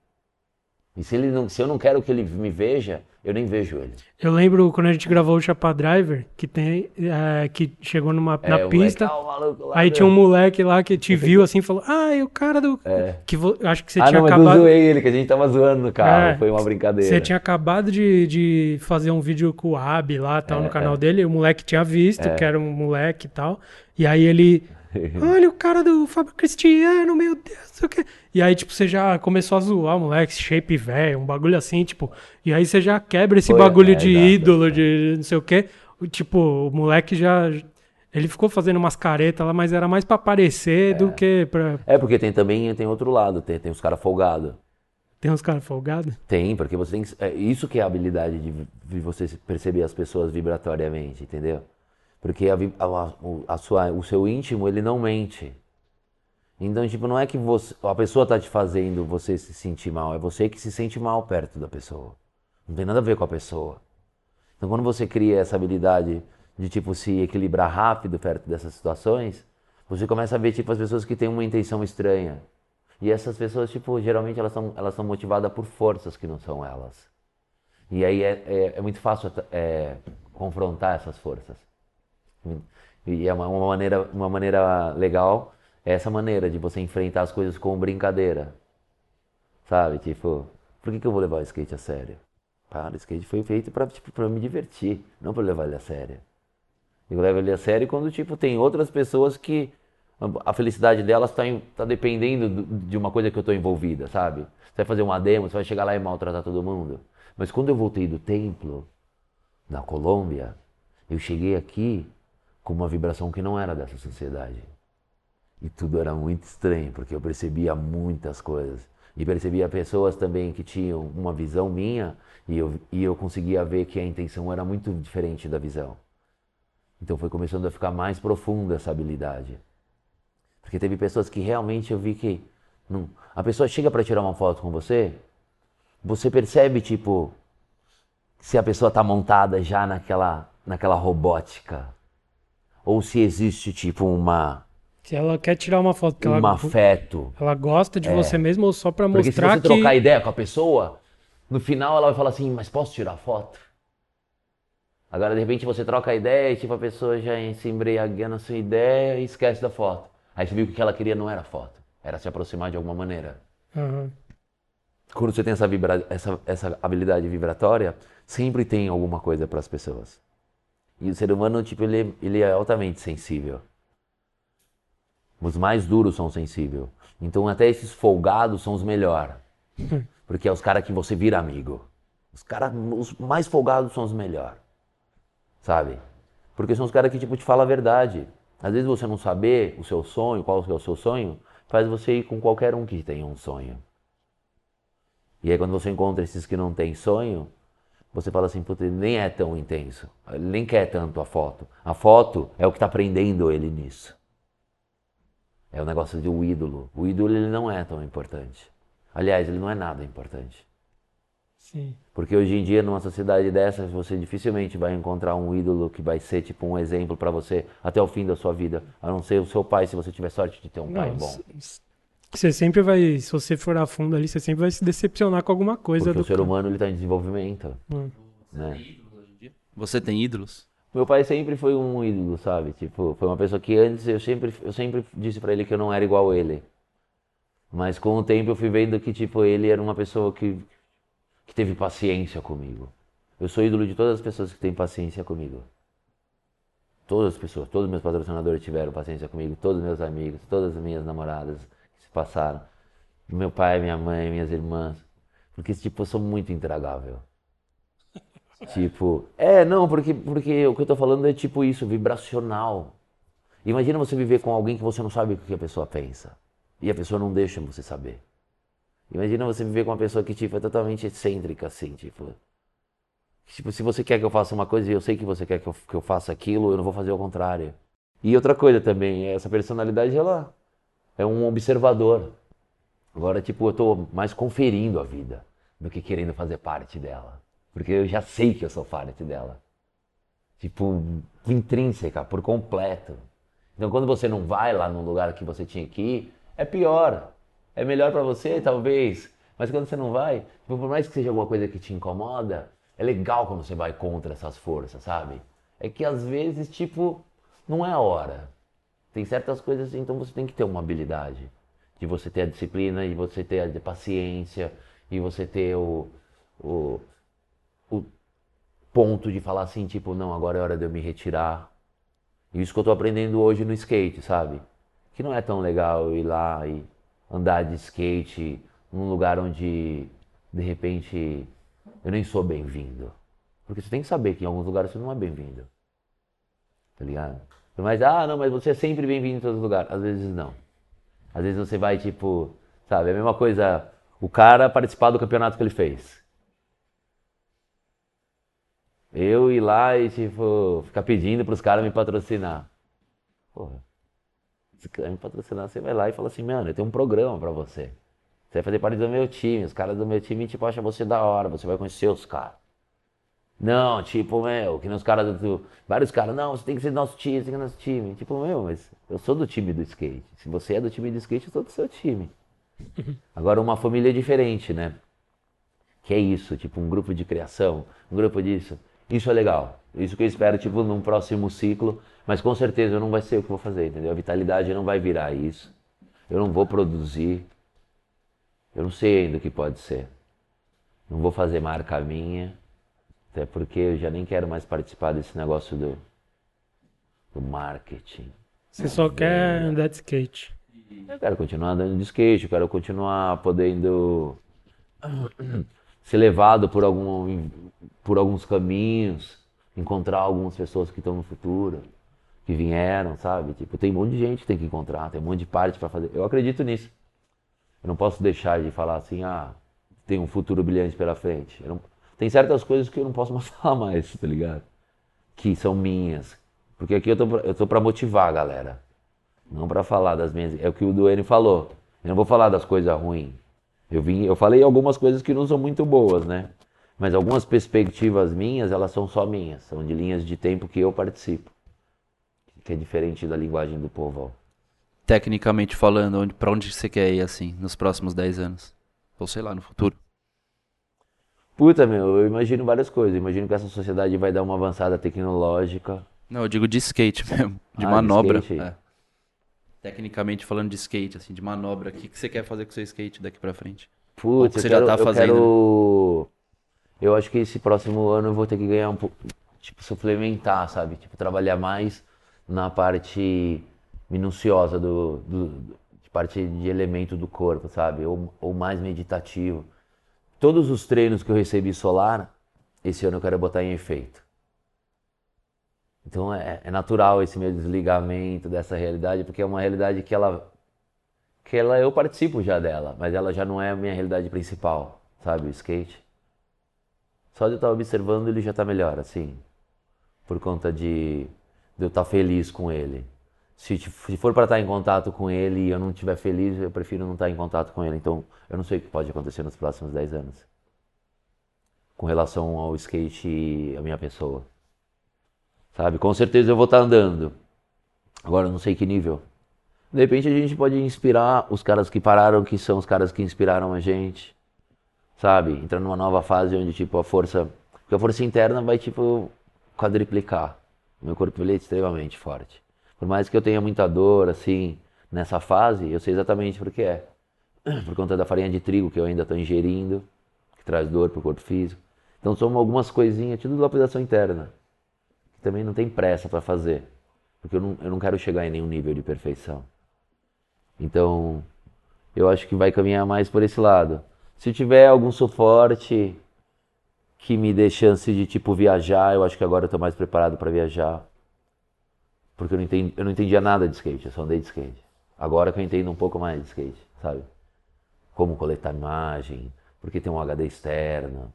E se, ele não, se eu não quero que ele me veja, eu nem vejo ele. Eu lembro quando a gente gravou o Chapa Driver, que tem é, que chegou numa, é, na pista. Moleque, lá, aí tinha um moleque lá que te viu assim e falou: Ah, e o cara do. É. Que vo... Acho que você ah, tinha não, acabado. Mas eu zoei ele, que a gente tava zoando no carro. É. Foi uma brincadeira. Você tinha acabado de, de fazer um vídeo com o Ab lá tal, no é, canal é. dele. O moleque tinha visto, é. que era um moleque e tal. E aí ele. Olha o cara do Fábio Cristiano, meu Deus, o que. E aí, tipo, você já começou a zoar, moleque, shape velho, um bagulho assim, tipo. E aí você já quebra esse Foi, bagulho é, de exato, ídolo, é. de não sei o quê. Tipo, o moleque já. Ele ficou fazendo umas caretas lá, mas era mais pra aparecer é. do que pra. É, porque tem também tem outro lado, tem, tem os caras folgados. Tem uns caras folgados? Tem, porque você tem que, é, Isso que é a habilidade de, de você perceber as pessoas vibratoriamente, entendeu? Porque a, a, a, sua, o seu íntimo, ele não mente. Então, tipo, não é que você, a pessoa tá te fazendo você se sentir mal, é você que se sente mal perto da pessoa. Não tem nada a ver com a pessoa. Então, quando você cria essa habilidade de, tipo, se equilibrar rápido perto dessas situações, você começa a ver, tipo, as pessoas que têm uma intenção estranha. E essas pessoas, tipo, geralmente elas são, elas são motivadas por forças que não são elas. E aí é, é, é muito fácil é, confrontar essas forças. E é uma, uma, maneira, uma maneira legal, é essa maneira de você enfrentar as coisas com brincadeira. Sabe? Tipo, por que, que eu vou levar o skate a sério? Para, o skate foi feito para tipo, pra me divertir, não para levar ele a sério. Eu levo ele a sério quando tipo, tem outras pessoas que a felicidade delas está tá dependendo de uma coisa que eu estou envolvida, sabe? Você vai fazer uma demo, você vai chegar lá e maltratar todo mundo. Mas quando eu voltei do templo, na Colômbia, eu cheguei aqui com uma vibração que não era dessa sociedade. E tudo era muito estranho, porque eu percebia muitas coisas. E percebia pessoas também que tinham uma visão minha e eu, e eu conseguia ver que a intenção era muito diferente da visão. Então foi começando a ficar mais profunda essa habilidade. Porque teve pessoas que realmente eu vi que. Não, a pessoa chega para tirar uma foto com você, você percebe, tipo, se a pessoa está montada já naquela, naquela robótica ou se existe tipo uma se ela quer tirar uma foto que um ela afeto. Ela gosta de é. você mesmo ou só para mostrar Porque se você que trocar ideia com a pessoa, no final ela vai falar assim: "Mas posso tirar foto?" Agora de repente você troca a ideia e tipo a pessoa já se embriaga na sua ideia e esquece da foto. Aí você viu que o que ela queria não era foto, era se aproximar de alguma maneira. Uhum. Quando você tem essa, vibra... essa, essa habilidade vibratória, sempre tem alguma coisa para as pessoas. E o ser humano, tipo, ele, ele é altamente sensível. Os mais duros são sensíveis. Então até esses folgados são os melhores. Porque é os caras que você vira amigo. Os caras, os mais folgados são os melhores. Sabe? Porque são os caras que, tipo, te falam a verdade. Às vezes você não saber o seu sonho, qual é o seu sonho, faz você ir com qualquer um que tenha um sonho. E aí quando você encontra esses que não têm sonho, você fala assim, puta, ele nem é tão intenso. Ele nem quer tanto a foto. A foto é o que está prendendo ele nisso. É o negócio de um ídolo. O ídolo ele não é tão importante. Aliás, ele não é nada importante. Sim. Porque hoje em dia, numa sociedade dessa, você dificilmente vai encontrar um ídolo que vai ser tipo um exemplo para você até o fim da sua vida. A não ser o seu pai, se você tiver sorte de ter um não, pai bom. Você sempre vai, se você for a fundo ali, você sempre vai se decepcionar com alguma coisa. Porque do o ser humano ele está em desenvolvimento. Hum. Né? Você tem ídolos? Meu pai sempre foi um ídolo, sabe? Tipo, foi uma pessoa que antes eu sempre, eu sempre disse para ele que eu não era igual a ele. Mas com o tempo eu fui vendo que tipo ele era uma pessoa que que teve paciência comigo. Eu sou ídolo de todas as pessoas que têm paciência comigo. Todas as pessoas, todos os meus patrocinadores tiveram paciência comigo, todos os meus amigos, todas as minhas namoradas passaram. Meu pai, minha mãe, minhas irmãs. Porque, tipo, eu sou muito intragável. tipo, é, não, porque, porque o que eu tô falando é tipo isso, vibracional. Imagina você viver com alguém que você não sabe o que a pessoa pensa. E a pessoa não deixa você saber. Imagina você viver com uma pessoa que, tipo, é totalmente excêntrica, assim, tipo. Tipo, se você quer que eu faça uma coisa e eu sei que você quer que eu, que eu faça aquilo, eu não vou fazer o contrário. E outra coisa também, essa personalidade, ela é um observador. Agora, tipo, eu tô mais conferindo a vida do que querendo fazer parte dela. Porque eu já sei que eu sou parte dela. Tipo, intrínseca, por completo. Então, quando você não vai lá no lugar que você tinha que ir, é pior. É melhor para você, talvez. Mas quando você não vai, por mais que seja alguma coisa que te incomoda, é legal quando você vai contra essas forças, sabe? É que às vezes, tipo, não é a hora. Tem certas coisas, então você tem que ter uma habilidade. De você ter a disciplina, e você ter a paciência, e você ter o, o, o ponto de falar assim, tipo, não, agora é hora de eu me retirar. E isso que eu tô aprendendo hoje no skate, sabe? Que não é tão legal ir lá e andar de skate num lugar onde, de repente, eu nem sou bem-vindo. Porque você tem que saber que em alguns lugares você não é bem-vindo. Tá ligado? Mas, ah, não, mas você é sempre bem-vindo em todo lugar. Às vezes não. Às vezes você vai, tipo, sabe, é a mesma coisa o cara participar do campeonato que ele fez. Eu ir lá e, tipo, ficar pedindo para os caras me patrocinar. Porra. Se quiser me patrocinar, você vai lá e fala assim, mano, eu tenho um programa para você. Você vai fazer parte do meu time. Os caras do meu time, tipo, acham você da hora. Você vai conhecer os caras. Não, tipo, meu, que nem os caras do. Vários caras, não, você tem que ser do nosso time, você tem que ser do nosso time. Tipo, meu, mas eu sou do time do skate. Se você é do time do skate, eu sou do seu time. Agora, uma família diferente, né? Que é isso, tipo, um grupo de criação, um grupo disso. Isso é legal. Isso que eu espero, tipo, num próximo ciclo. Mas com certeza não vai ser o que vou fazer, entendeu? A vitalidade não vai virar isso. Eu não vou produzir. Eu não sei ainda o que pode ser. Não vou fazer marca minha. Até porque eu já nem quero mais participar desse negócio do, do marketing. Você só quer andar de skate. Eu quero continuar andando de skate, eu quero continuar podendo ser levado por, algum, por alguns caminhos, encontrar algumas pessoas que estão no futuro, que vieram, sabe? Tipo, tem um monte de gente que tem que encontrar, tem um monte de parte para fazer. Eu acredito nisso. Eu não posso deixar de falar assim, ah, tem um futuro brilhante pela frente. Não... Tem certas coisas que eu não posso mais falar mais, tá ligado? Que são minhas. Porque aqui eu tô, eu tô pra motivar a galera. Não para falar das minhas. É o que o Duane falou. Eu não vou falar das coisas ruins. Eu vim, eu falei algumas coisas que não são muito boas, né? Mas algumas perspectivas minhas, elas são só minhas, são de linhas de tempo que eu participo. Que é diferente da linguagem do povo. Tecnicamente falando, para onde você quer ir assim, nos próximos 10 anos? Ou sei lá, no futuro? Puta, meu, eu imagino várias coisas. Eu imagino que essa sociedade vai dar uma avançada tecnológica. Não, eu digo de skate mesmo, de ah, manobra. De é. Tecnicamente falando de skate, assim, de manobra, o que, que você quer fazer com o seu skate daqui pra frente? Putz, você quero, já tá fazendo? Eu, quero... eu acho que esse próximo ano eu vou ter que ganhar um pouco, tipo, suplementar, sabe? Tipo, trabalhar mais na parte minuciosa do, do de parte de elemento do corpo, sabe? Ou, ou mais meditativo. Todos os treinos que eu recebi solar, esse ano eu quero botar em efeito. Então é, é, natural esse meu desligamento dessa realidade, porque é uma realidade que ela que ela eu participo já dela, mas ela já não é a minha realidade principal, sabe, o skate. Só de eu estar observando ele já está melhor, assim, por conta de, de eu estar feliz com ele. Se, se for para estar em contato com ele e eu não estiver feliz, eu prefiro não estar em contato com ele. Então, eu não sei o que pode acontecer nos próximos 10 anos com relação ao skate e a minha pessoa. Sabe? Com certeza eu vou estar andando. Agora eu não sei que nível. De repente a gente pode inspirar os caras que pararam, que são os caras que inspiraram a gente. Sabe? Entrar numa nova fase onde tipo a força, porque a força interna vai tipo quadriplicar. Meu corpo ele é extremamente forte. Por mais que eu tenha muita dor assim nessa fase, eu sei exatamente por que é. Por conta da farinha de trigo que eu ainda estou ingerindo, que traz dor para o corpo físico. Então são algumas coisinhas, tudo lapidação interna também não tem pressa para fazer, porque eu não, eu não quero chegar em nenhum nível de perfeição. Então, eu acho que vai caminhar mais por esse lado. Se tiver algum suporte que me dê chance de tipo viajar, eu acho que agora eu mais preparado para viajar. Porque eu não, entendi, eu não entendia nada de skate, eu só andei de skate. Agora que eu entendo um pouco mais de skate, sabe? Como coletar imagem, porque tem um HD externo.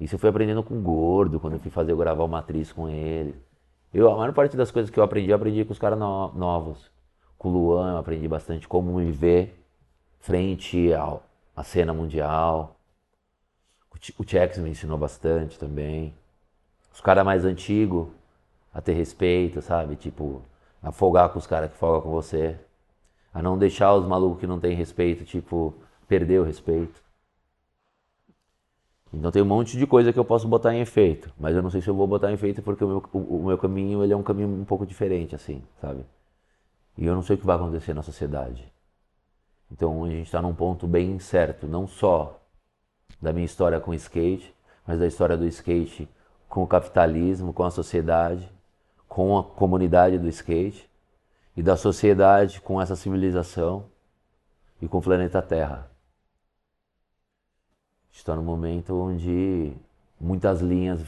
Isso eu fui aprendendo com o Gordo, quando eu fui fazer eu gravar o Matriz com ele. Eu, a maior parte das coisas que eu aprendi, eu aprendi com os caras no, novos. Com o Luan eu aprendi bastante como me ver frente ao, à cena mundial. O Chex me ensinou bastante também. Os caras mais antigos, a ter respeito, sabe? Tipo, a folgar com os caras que folgam com você. A não deixar os malucos que não têm respeito, tipo, perder o respeito. Então tem um monte de coisa que eu posso botar em efeito, mas eu não sei se eu vou botar em efeito porque o meu, o, o meu caminho ele é um caminho um pouco diferente, assim, sabe? E eu não sei o que vai acontecer na sociedade. Então a gente está num ponto bem certo, não só da minha história com o skate, mas da história do skate com o capitalismo, com a sociedade, com a comunidade do skate e da sociedade com essa civilização e com o planeta Terra está no momento onde muitas linhas,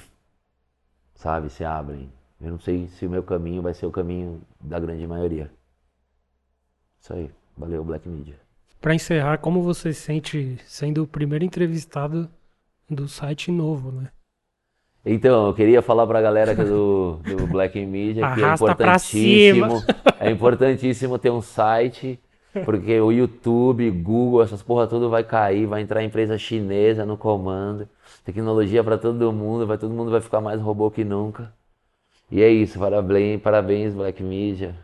sabe, se abrem. Eu não sei se o meu caminho vai ser o caminho da grande maioria. Isso aí. Valeu, Black Media. Para encerrar, como você se sente sendo o primeiro entrevistado do site novo, né? Então, eu queria falar para a galera do, do Black Media que é importantíssimo, é importantíssimo ter um site porque o YouTube, Google, essas porra tudo vai cair, vai entrar empresa chinesa no comando. Tecnologia para todo mundo, vai todo mundo vai ficar mais robô que nunca. E é isso, parabéns, parabéns Black Media,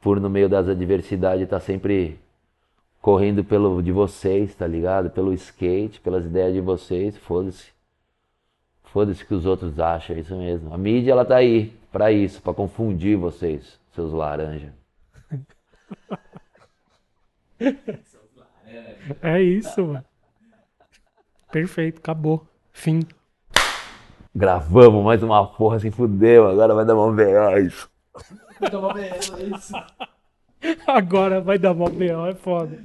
por no meio das adversidades estar tá sempre correndo pelo de vocês, tá ligado? Pelo skate, pelas ideias de vocês, foda-se. Foda-se que os outros acham, é isso mesmo. A mídia ela tá aí para isso, para confundir vocês, seus laranja. É isso, mano. Perfeito, acabou. Fim. Gravamos mais uma porra, se fudeu. Agora vai dar mó B.O. isso. Vai dar mó B.O. isso. Agora vai dar mó B.O. é foda.